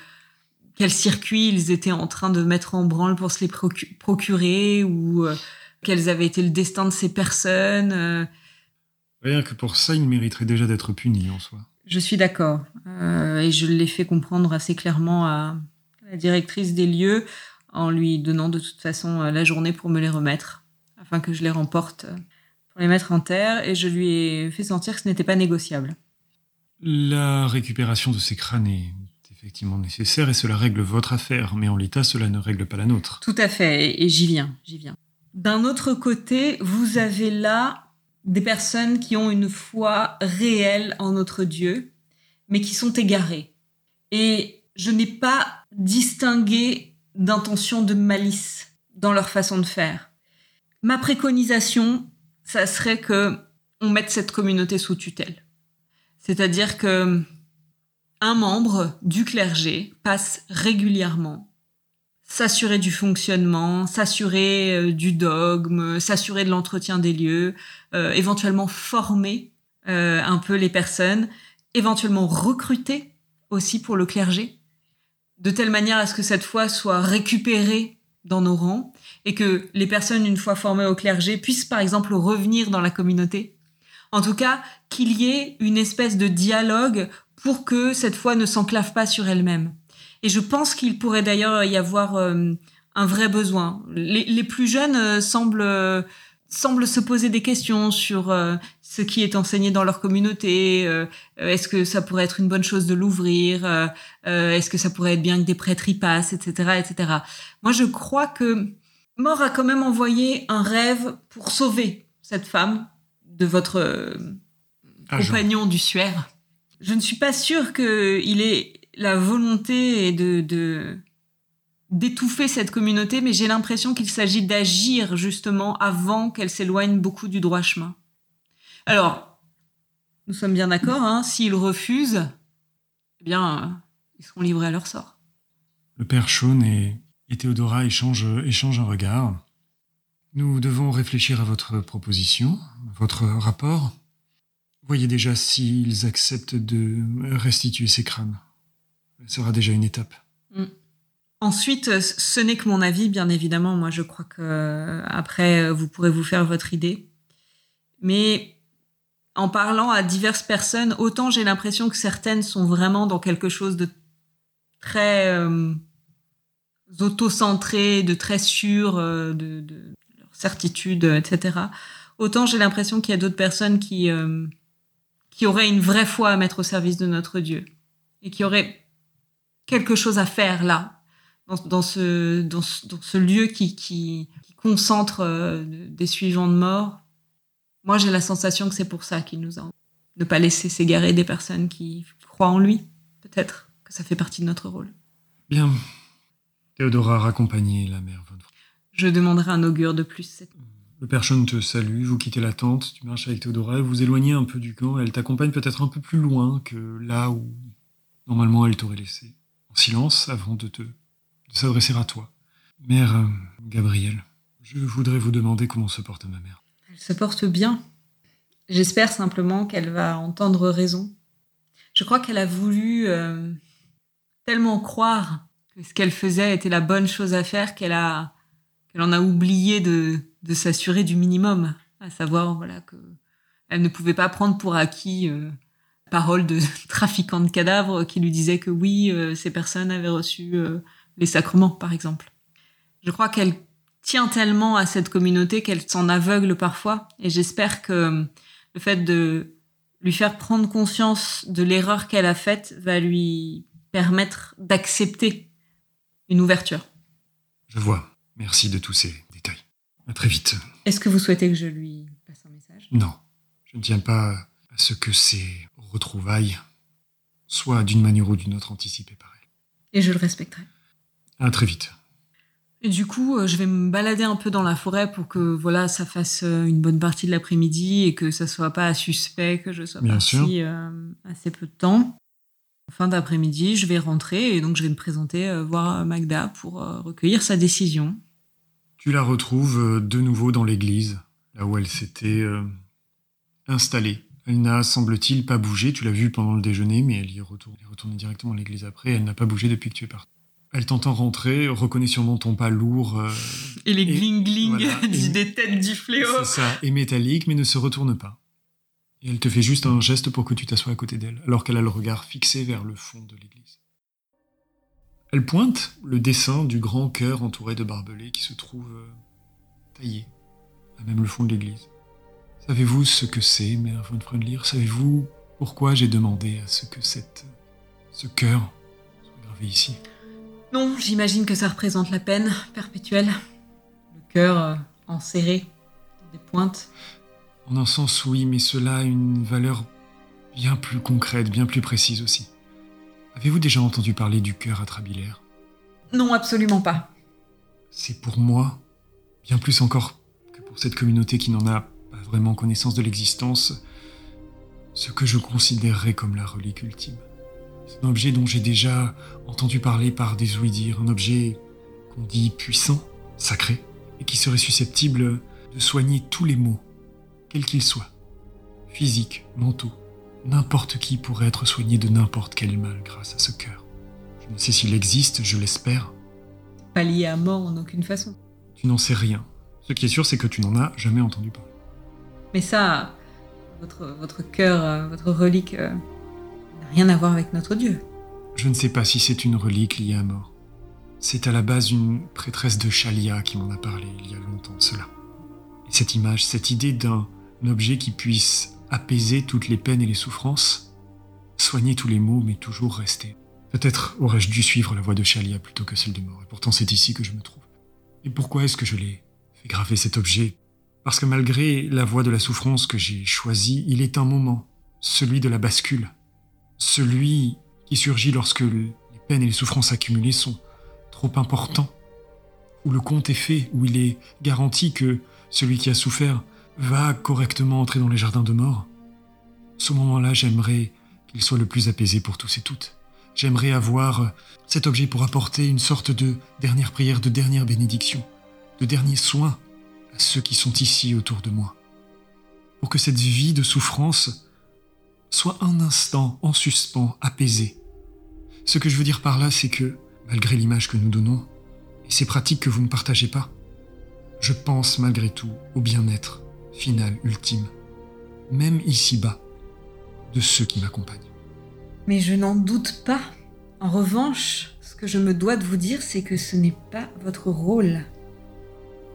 quel circuit ils étaient en train de mettre en branle pour se les procurer ou euh, quels avaient été le destin de ces personnes. Rien que pour ça, il mériterait déjà d'être puni en soi. Je suis d'accord. Euh, et je l'ai fait comprendre assez clairement à la directrice des lieux en lui donnant de toute façon euh, la journée pour me les remettre, afin que je les remporte euh, pour les mettre en terre. Et je lui ai fait sentir que ce n'était pas négociable. La récupération de ces crânes est effectivement nécessaire et cela règle votre affaire, mais en l'état, cela ne règle pas la nôtre. Tout à fait, et- et j'y viens, j'y viens. D'un autre côté, vous avez là des personnes qui ont une foi réelle en notre Dieu, mais qui sont égarées. Et je n'ai pas distingué d'intention de malice dans leur façon de faire. Ma préconisation, ça serait que on mette cette communauté sous tutelle. C'est-à-dire que un membre du clergé passe régulièrement s'assurer du fonctionnement, s'assurer euh, du dogme, s'assurer de l'entretien des lieux, euh, éventuellement former euh, un peu les personnes, éventuellement recruter aussi pour le clergé, de telle manière à ce que cette foi soit récupérée dans nos rangs et que les personnes, une fois formées au clergé, puissent par exemple revenir dans la communauté. En tout cas, qu'il y ait une espèce de dialogue pour que cette foi ne s'enclave pas sur elle-même. Et je pense qu'il pourrait d'ailleurs y avoir euh, un vrai besoin. Les, les plus jeunes euh, semblent, euh, semblent se poser des questions sur ce qui est enseigné dans leur communauté. euh, Est-ce que ça pourrait être une bonne chose de l'ouvrir euh, Est-ce que ça pourrait être bien que des prêtres y passent, etc., etc. Moi, je crois que Mort a quand même envoyé un rêve pour sauver cette femme de votre euh, compagnon du suaire. Je ne suis pas sûre qu'il ait la volonté de, de d'étouffer cette communauté, mais j'ai l'impression qu'il s'agit d'agir justement avant qu'elle s'éloigne beaucoup du droit chemin. Alors, nous sommes bien d'accord, hein, s'ils refusent, eh bien, euh, ils seront livrés à leur sort. Le père Shawn et, et Théodora échangent, échangent un regard. Nous devons réfléchir à votre proposition, votre rapport. Voyez déjà s'ils acceptent de restituer ces crânes. Sera déjà une étape. Ensuite, euh, ce n'est que mon avis, bien évidemment. Moi, je crois que euh, après, euh, vous pourrez vous faire votre idée. Mais en parlant à diverses personnes, autant j'ai l'impression que certaines sont vraiment dans quelque chose de très euh, auto-centré, de très sûr de, leur certitude, etc. Autant j'ai l'impression qu'il y a d'autres personnes qui qui auraient une vraie foi à mettre au service de notre Dieu et qui auraient quelque chose à faire là, dans, dans ce, dans, ce, dans ce lieu qui, qui, qui concentre euh, des suivants de mort. Moi, j'ai la sensation que c'est pour ça qu'il nous a ne pas laisser s'égarer des personnes qui croient en lui. Peut-être que ça fait partie de notre rôle. Bien. Théodora raccompagnez la mère Je demanderai un augure de plus. cette- Le père Shawn te salue, vous quittez la tente, tu marches avec Théodora, vous éloignez un peu du camp, elle t'accompagne peut-être un peu plus loin que là où normalement elle t'aurait laissé. En silence, avant de te s'adresser à toi. Mère euh, Gabrielle, je voudrais vous demander comment se porte ma mère. Elle se porte bien. J'espère simplement qu'elle va entendre raison. Je crois qu'elle a voulu euh, tellement croire que ce qu'elle faisait était la bonne chose à faire qu'elle a qu'elle en a oublié de, de s'assurer du minimum, à savoir voilà que elle ne pouvait pas prendre pour acquis euh, la parole de <laughs> trafiquants de cadavres qui lui disait que oui, euh, ces personnes avaient reçu euh, les sacrements, par exemple. Je crois qu'elle tient tellement à cette communauté qu'elle s'en aveugle parfois. Et j'espère que le fait de lui faire prendre conscience de l'erreur qu'elle a faite va lui permettre d'accepter une ouverture. Je vois. Merci de tous ces détails. À très vite. Est-ce que vous souhaitez que je lui passe un message? Non, je ne tiens pas à ce que ces retrouvailles soient d'une manière ou d'une autre anticipées par elle. Et je le respecterai. À très vite. Et du coup, euh, je vais me balader un peu dans la forêt pour que voilà, ça fasse euh, une bonne partie de l'après-midi et que ça soit pas suspect que je sois Bien partie euh, assez peu de temps. En fin d'après-midi, je vais rentrer et donc je vais me présenter euh, voir Magda pour euh, recueillir sa décision. Tu la retrouves euh, de nouveau dans l'église, là où elle s'était euh, installée. Elle n'a, semble-t-il, pas bougé. Tu l'as vue pendant le déjeuner, mais elle y est retournée, elle est retournée directement à l'église après. Elle n'a pas bougé depuis que tu es parti. Elle t'entend rentrer, reconnaît sûrement ton pas lourd euh, Et les Et- gling-gling voilà, <laughs> et- des têtes du fléau. C'est ça, est métallique mais ne se retourne pas. Et elle te fait juste un geste pour que tu t'assoies à côté d'elle, alors qu'elle a le regard fixé vers le fond de l'église. Elle pointe le dessin du grand cœur entouré de barbelés qui se trouve euh, taillé à même le fond de l'église. Savez-vous ce que c'est, Mère von Freundlir Savez-vous pourquoi j'ai demandé à ce que cette, ce cœur soit gravé ici? Non, j'imagine que ça représente la peine perpétuelle. Le cœur euh, enserré dans des pointes. En un sens, oui, mais cela a une valeur bien plus concrète, bien plus précise aussi. Avez-vous déjà entendu parler du cœur atrabilaire Non, absolument pas. C'est pour moi, bien plus encore que pour cette communauté qui n'en a pas vraiment connaissance de l'existence, ce que je considérerais comme la relique ultime. C'est un objet dont j'ai déjà entendu parler par des ouïdirs, un objet qu'on dit puissant, sacré, et qui serait susceptible de soigner tous les maux, quels qu'ils soient, physiques, mentaux. N'importe qui pourrait être soigné de n'importe quel mal grâce à ce cœur. Je ne sais s'il existe, je l'espère, Pas lié à mort en aucune façon. tu n'en sais rien. Ce qui est sûr, c'est que tu n'en as jamais entendu parler. Mais ça, votre, votre cœur, euh, votre relique, euh, n'a rien à voir avec notre Dieu. Je ne sais pas si c'est une relique liée à mort. C'est à la base une prêtresse de Chalia qui m'en a parlé il y a longtemps cela. Et cette image, cette idée d'un objet qui puisse apaiser toutes les peines et les souffrances, soigner tous les maux, mais toujours rester. Peut-être aurais-je dû suivre la voie de Chalia plutôt que celle de mort, et pourtant c'est ici que je me trouve. Et pourquoi est-ce que je l'ai fait graver cet objet Parce que malgré la voie de la souffrance que j'ai choisie, il est un moment, celui de la bascule, celui qui surgit lorsque le- les peines et les souffrances accumulées sont trop importants, où le compte est fait, où il est garanti que celui qui a souffert va correctement entrer dans les jardins de mort. Ce moment-là, j'aimerais qu'il soit le plus apaisé pour tous et toutes. J'aimerais avoir cet objet pour apporter une sorte de dernière prière, de dernière bénédiction, de dernier soin à ceux qui sont ici autour de moi. Pour que cette vie de souffrance soit un instant en suspens, apaisée. Ce que je veux dire par là, c'est que, malgré l'image que nous donnons, et ces pratiques que vous ne partagez pas, je pense malgré tout au bien-être final, ultime, même ici-bas, de ceux qui m'accompagnent. Mais je n'en doute pas. En revanche, ce que je me dois de vous dire, c'est que ce n'est pas votre rôle.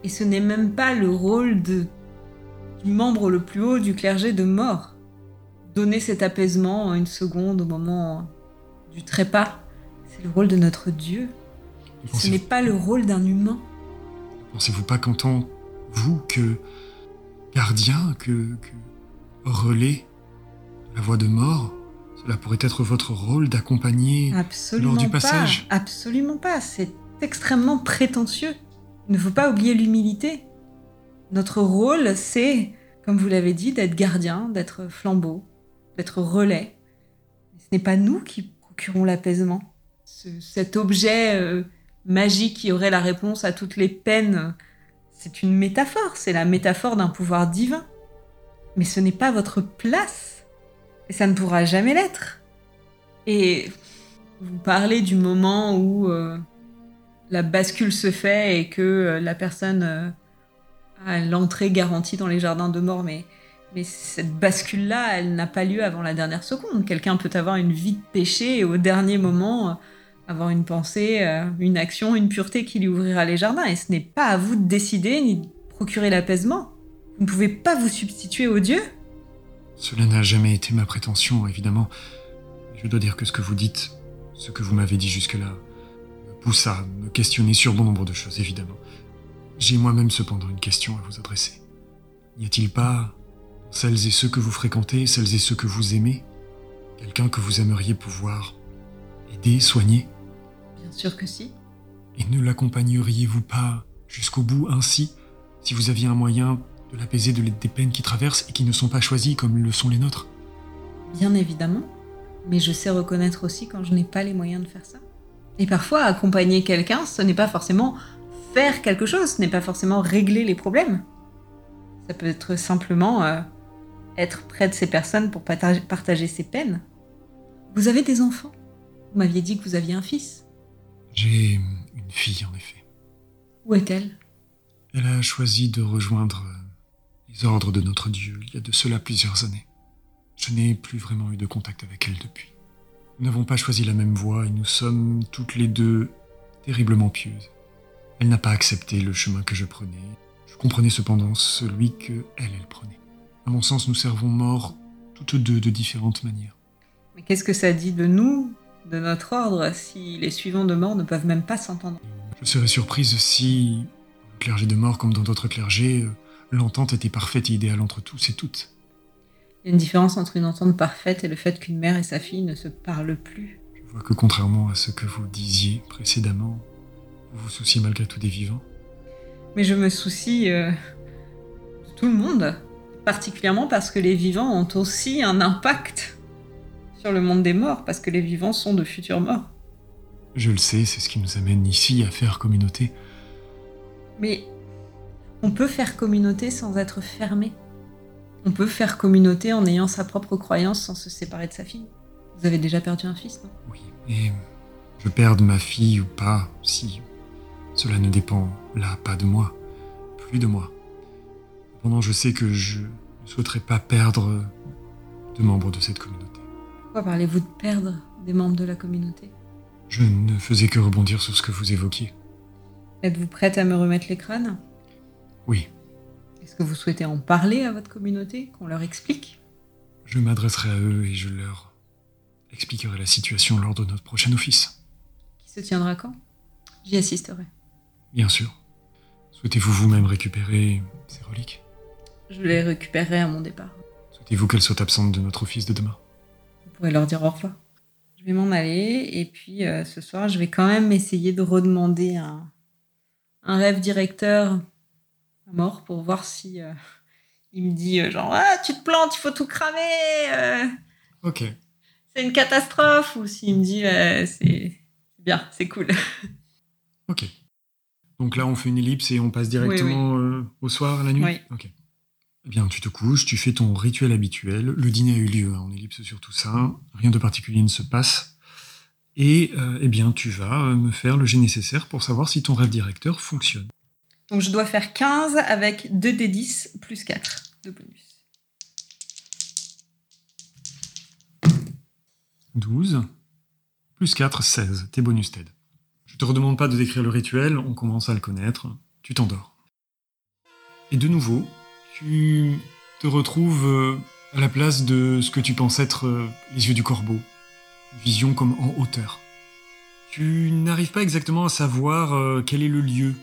Et ce n'est même pas le rôle de, du membre le plus haut du clergé de mort. Donner cet apaisement en une seconde au moment du trépas, c'est le rôle de notre Dieu. Ce n'est pas le rôle d'un humain. Pensez-vous pas qu'en tant, vous, que gardien, que, que relais de la voie de mort, cela pourrait être votre rôle d'accompagner lors du pas. passage? Absolument pas. C'est extrêmement prétentieux. Il ne faut pas oublier l'humilité. Notre rôle, c'est, comme vous l'avez dit, d'être gardien, d'être flambeau, d'être relais. Ce n'est pas nous qui procurons l'apaisement. Ce- cet objet euh, magique qui aurait la réponse à toutes les peines, c'est une métaphore. C'est la métaphore d'un pouvoir divin. Mais ce n'est pas votre place. Et ça ne pourra jamais l'être. Et vous parlez du moment où euh, la bascule se fait et que euh, la personne euh, a l'entrée garantie dans les jardins de mort, mais, cette bascule-là, elle n'a pas lieu avant la dernière seconde. Quelqu'un peut avoir une vie de péché et au dernier moment euh, avoir une pensée, une action, une pureté qui lui ouvrira les jardins. Et ce n'est pas à vous de décider ni de procurer l'apaisement. Vous ne pouvez pas vous substituer au Dieu. Cela n'a jamais été ma prétention, évidemment. Je dois dire que ce que vous dites, ce que vous m'avez dit jusque-là, à me questionner sur bon nombre de choses, évidemment. J'ai moi-même cependant une question à vous adresser. N'y a-t-il pas, celles et ceux que vous fréquentez, celles et ceux que vous aimez, quelqu'un que vous aimeriez pouvoir aider, soigner? Bien sûr que si. Et ne l'accompagneriez-vous pas jusqu'au bout ainsi, si vous aviez un moyen de l'apaiser de des peines qui traversent et qui ne sont pas choisies comme le sont les nôtres? Bien évidemment, mais je sais reconnaître aussi quand je n'ai pas les moyens de faire ça. Et parfois, accompagner quelqu'un, ce n'est pas forcément faire quelque chose, ce n'est pas forcément régler les problèmes. Ça peut être simplement euh, être près de ces personnes pour partager, partager ses peines. Vous avez des enfants? Vous m'aviez dit que vous aviez un fils. J'ai une fille, en effet. Où est-elle? Elle a choisi de rejoindre euh, les ordres de notre Dieu il y a de cela plusieurs années. Je n'ai plus vraiment eu de contact avec elle depuis. Nous n'avons pas choisi la même voie et nous sommes toutes les deux terriblement pieuses. Elle n'a pas accepté le chemin que je prenais. Je comprenais cependant celui que elle, elle prenait. À mon sens, nous servons mort toutes deux de différentes manières. Mais qu'est-ce que ça dit de nous, de notre ordre, si les suivants de mort ne peuvent même pas s'entendre? Je serais surprise si, dans le clergé de mort comme dans d'autres clergés, euh, l'entente était parfaite et idéale entre tous et toutes. Il y a une différence entre une entente parfaite et le fait qu'une mère et sa fille ne se parlent plus. Je vois que contrairement à ce que vous disiez précédemment, vous vous souciez malgré tout des vivants. Mais je me soucie euh, de tout le monde, particulièrement parce que les vivants ont aussi un impact sur le monde des morts, parce que les vivants sont de futurs morts. Je le sais, c'est ce qui nous amène ici à faire communauté. Mais on peut faire communauté sans être fermé. On peut faire communauté en ayant sa propre croyance sans se séparer de sa fille. Vous avez déjà perdu un fils, non? Oui, et je perde ma fille ou pas, si cela ne dépend là pas de moi, plus de moi. Cependant, je sais que je ne souhaiterais pas perdre de membres de cette communauté. Pourquoi parlez-vous de perdre des membres de la communauté? Je ne faisais que rebondir sur ce que vous évoquiez. Êtes-vous prête à me remettre les crânes? Oui, Est-ce que vous souhaitez en parler à votre communauté, qu'on leur explique? Je m'adresserai à eux et je leur expliquerai la situation lors de notre prochain office. Qui se tiendra quand? J'y assisterai. Bien sûr. Souhaitez-vous vous-même récupérer ces reliques? Je les récupérerai à mon départ. Souhaitez-vous qu'elles soient absentes de notre office de demain? Vous pourrez leur dire au revoir. Je vais m'en aller et puis euh, ce soir, je vais quand même essayer de redemander un, un rêve directeur mort pour voir si euh, il me dit euh, genre ah tu te plantes, il faut tout cramer, euh, Ok. c'est une catastrophe ou s'il me dit euh, c'est c'est bien, c'est cool. <laughs> Ok. Donc là, on fait une ellipse et on passe directement euh, au soir, à la nuit? Oui. Ok. Eh bien, tu te couches, tu fais ton rituel habituel. Le dîner a eu lieu, hein, on ellipse sur tout ça. Rien de particulier ne se passe. Et euh, eh bien, tu vas euh, me faire le jet nécessaire pour savoir si ton rêve directeur fonctionne. Donc je dois faire 15 avec 2 d 10 plus 4 de bonus. 12 plus 4, 16. Tes bonus t'aident. Je te redemande pas de décrire le rituel, on commence à le connaître. Tu t'endors. Et de nouveau, tu te retrouves euh, à la place de ce que tu penses être euh, les yeux du corbeau. Vision comme en hauteur. Tu n'arrives pas exactement à savoir euh, quel est le lieu.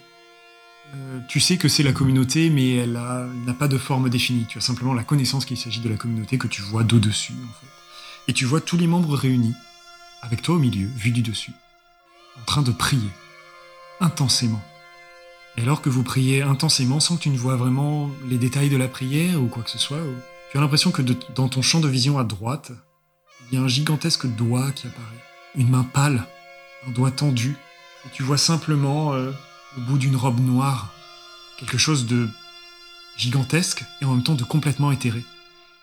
Euh, tu sais que c'est la communauté, mais elle n'a pas de forme définie. Tu as simplement la connaissance qu'il s'agit de la communauté que tu vois d'au-dessus, en fait. Et tu vois tous les membres réunis, avec toi au milieu, vu du dessus, en train de prier, intensément. Et alors que vous priez intensément, sans que tu ne vois vraiment les détails de la prière ou quoi que ce soit, tu as l'impression que dans ton champ de vision à droite, il y a un gigantesque doigt qui apparaît. Une main pâle, un doigt tendu, et tu vois simplement, euh, au bout d'une robe noire, quelque chose de gigantesque et en même temps de complètement éthéré,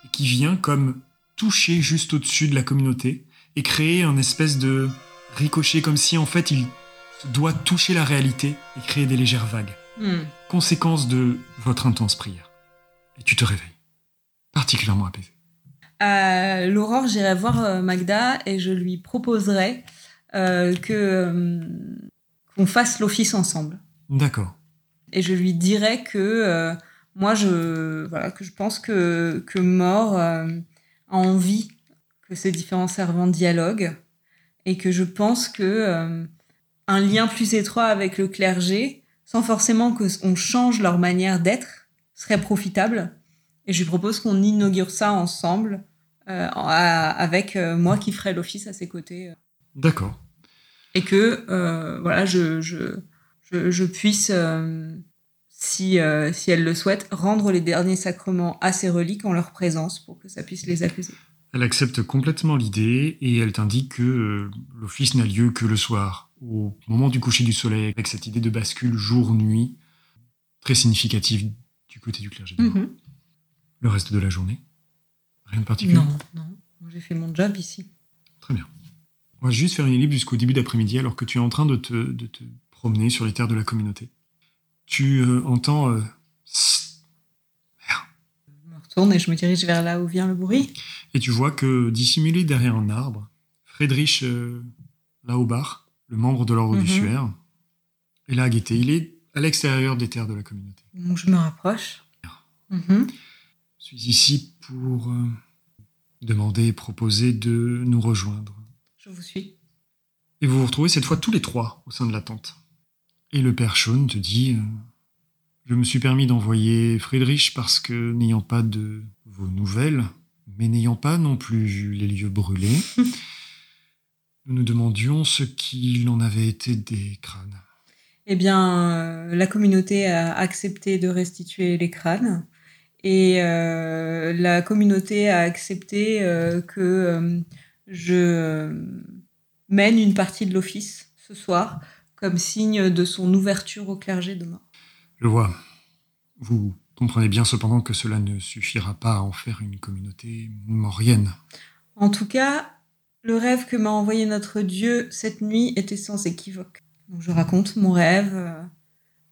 et qui vient comme toucher juste au-dessus de la communauté et créer un espèce de ricochet comme si en fait il doit toucher la réalité et créer des légères vagues. Hmm. Conséquence de votre intense prière. Et tu te réveilles. Particulièrement apaisé. À l'aurore, j'irai voir euh, Magda et je lui proposerai euh, que euh, qu'on fasse l'office ensemble. D'accord. Et je lui dirai que euh, moi, je voilà que je pense que que Mort euh, a envie que ces différents servants dialoguent et que je pense que euh, un lien plus étroit avec le clergé, sans forcément que on change leur manière d'être, serait profitable. Et je lui propose qu'on inaugure ça ensemble euh, avec moi qui ferai l'office à ses côtés D'accord. Et que euh, voilà je, je, je, je puisse euh, si, euh, si elle le souhaite rendre les derniers sacrements à ces reliques en leur présence pour que ça puisse les apaiser. Elle accepte complètement l'idée et elle t'indique que l'office n'a lieu que le soir, au moment du coucher du soleil, avec cette idée de bascule jour-nuit, très significative du côté du clergé. mort. Le reste de la journée? Rien de particulier? Non, non, j'ai fait mon job ici. Très bien. On va juste faire une ellipse jusqu'au début d'après-midi alors que tu es en train de te, de te promener sur les terres de la communauté. tu euh, entends euh, Je me retourne et je me dirige vers là où vient le bruit. et tu vois que dissimulé derrière un arbre, Friedrich euh, le membre de l'ordre du Mhm. Suaire, est là à guetter. Il est à l'extérieur des terres de la communauté. Donc je me rapproche. Mhm. Je suis ici pour euh, demander et proposer de nous rejoindre. Je vous suis. Et vous vous retrouvez cette fois tous les trois au sein de la tente. Et le père Shaun te dit euh, Je me suis permis d'envoyer Friedrich parce que, n'ayant pas de vos nouvelles, mais n'ayant pas non plus vu les lieux brûlés, <laughs> nous nous demandions ce qu'il en avait été des crânes. Eh bien, euh, la communauté a accepté de restituer les crânes et euh, la communauté a accepté que je euh, mène une partie de l'office ce soir comme signe de son ouverture au clergé demain. Je vois. Vous comprenez bien cependant que cela ne suffira pas à en faire une communauté maurienne. En tout cas, le rêve que m'a envoyé notre Dieu cette nuit était sans équivoque. Donc je raconte mon rêve, euh,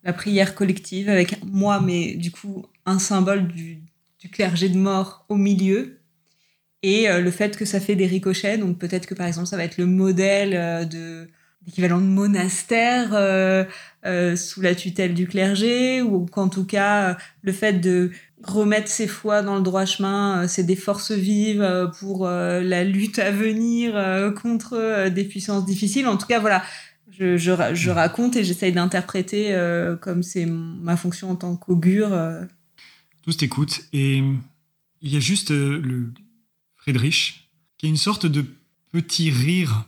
la prière collective avec moi, mais du coup un symbole du, du clergé de mort au milieu, et euh, le fait que ça fait des ricochets. Donc peut-être que par exemple ça va être le modèle euh, de l'équivalent de monastère euh, sous la tutelle du clergé, ou qu'en tout cas le fait de remettre ses foi dans le droit chemin, c'est des forces vives pour la lutte à venir contre des puissances difficiles. En tout cas, voilà, je, je, je raconte et j'essaye d'interpréter comme c'est ma fonction en tant qu'augure. Tous t'écoutent et il y a juste le Friedrich qui a une sorte de petit rire,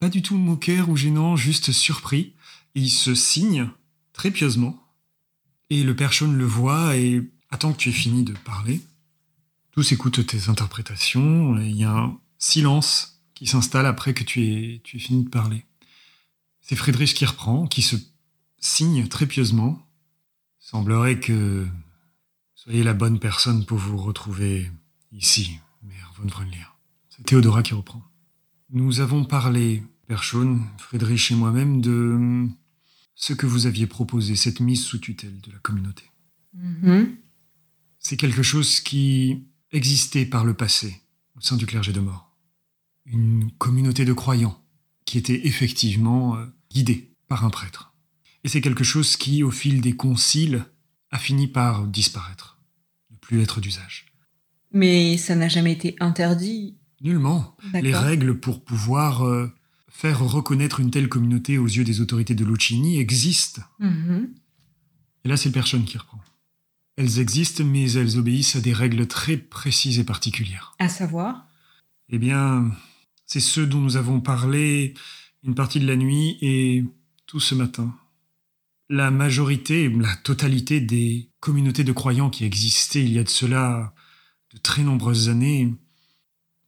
pas du tout moqueur ou gênant, juste surpris. Il se signe très pieusement. Et le père Shaun le voit et attend que tu aies fini de parler. Tous écoutent tes interprétations et il y a un silence qui s'installe après que tu aies, tu aies fini de parler. C'est Friedrich qui reprend, qui se signe très pieusement. Semblerait que Soyez la bonne personne pour vous retrouver ici, von. C'est Théodora qui reprend. Nous avons parlé, Père Shaun, Friedrich et moi-même, de ce que vous aviez proposé, cette mise sous tutelle de la communauté. C'est quelque chose qui existait par le passé au sein du clergé de mort. Une communauté de croyants qui était effectivement euh, guidée par un prêtre. Et c'est quelque chose qui, au fil des conciles, a fini par disparaître, ne plus être d'usage. Mais ça n'a jamais été interdit. Nullement. Les règles pour pouvoir euh, faire reconnaître une telle communauté aux yeux des autorités de Lucini existent. Mhm. Et là, c'est le personne qui reprend. Elles existent, mais elles obéissent à des règles très précises et particulières. À savoir? Eh bien, c'est ce dont nous avons parlé une partie de la nuit et tout ce matin. La majorité, la totalité des communautés de croyants qui existaient il y a de cela de très nombreuses années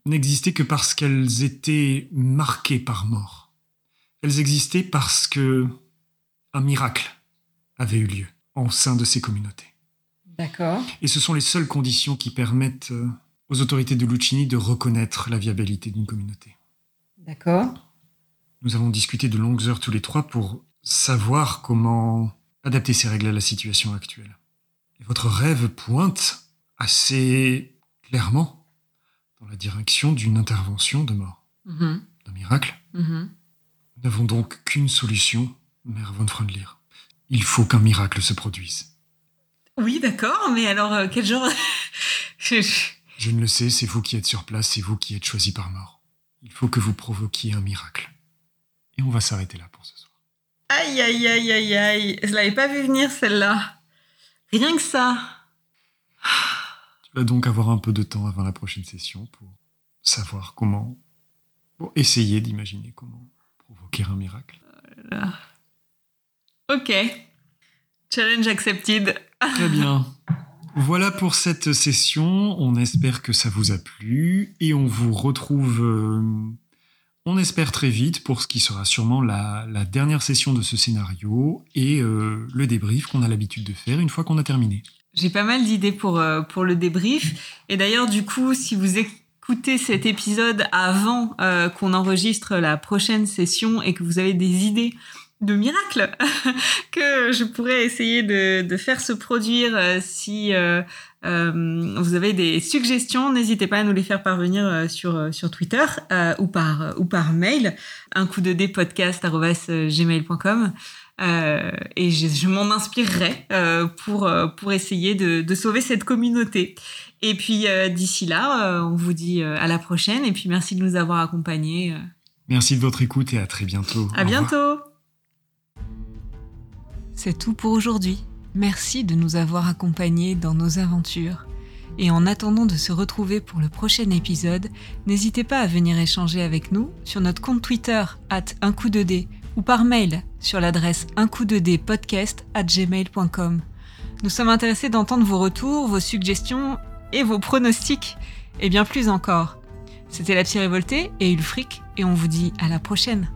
n'existaient que parce qu'elles étaient marquées par mort. Elles existaient parce que un miracle avait eu lieu au sein de ces communautés. D'accord. Et ce sont les seules conditions qui permettent euh, aux autorités de Lucini de reconnaître la viabilité d'une communauté. D'accord. Nous avons discuté de longues heures tous les trois pour savoir comment adapter ces règles à la situation actuelle. Et votre rêve pointe assez clairement dans la direction d'une intervention de mort, Mhm. d'un miracle. Mhm. Nous n'avons donc qu'une solution, Mère von Freundlier. Il faut qu'un miracle se produise. Oui, d'accord, mais alors euh, quel genre. <laughs> Je ne le sais, c'est vous qui êtes sur place, c'est vous qui êtes choisi par mort. Il faut que vous provoquiez un miracle. Et on va s'arrêter là pour ce soir. Aïe, aïe, aïe, aïe, aïe. Je l'avais pas vu venir celle-là. Rien que ça. Tu vas donc avoir un peu de temps avant la prochaine session pour savoir comment, pour essayer d'imaginer comment provoquer un miracle. Ok. Challenge accepted. <laughs> Très bien. Voilà pour cette session. On espère que ça vous a plu et on vous retrouve, euh, on espère très vite pour ce qui sera sûrement la, la dernière session de ce scénario et euh, le débrief qu'on a l'habitude de faire une fois qu'on a terminé. J'ai pas mal d'idées pour, euh, pour le débrief. Et d'ailleurs, du coup, si vous écoutez cet épisode avant euh, qu'on enregistre la prochaine session et que vous avez des idées de miracle <laughs> que je pourrais essayer de, faire se produire si vous avez des suggestions, n'hésitez pas à nous les faire parvenir sur, sur Twitter ou, par, ou par mail, un coup de dé podcast.gmail.com. Euh, et je, m'en inspirerai euh, pour, euh, pour essayer de, de, sauver cette communauté. Et puis d'ici là, on vous dit à la prochaine et puis merci de nous avoir accompagnés. Merci de votre écoute et à très bientôt. À bientôt. C'est tout pour aujourd'hui. Merci de nous avoir accompagnés dans nos aventures. Et en attendant de se retrouver pour le prochain épisode, n'hésitez pas à venir échanger avec nous sur notre compte Twitter, at un coup de dé, ou par mail sur l'adresse gmail.com. Nous sommes intéressés d'entendre vos retours, vos suggestions et vos pronostics, et bien plus encore. C'était la psy révoltée et Ulfric, et on vous dit à la prochaine.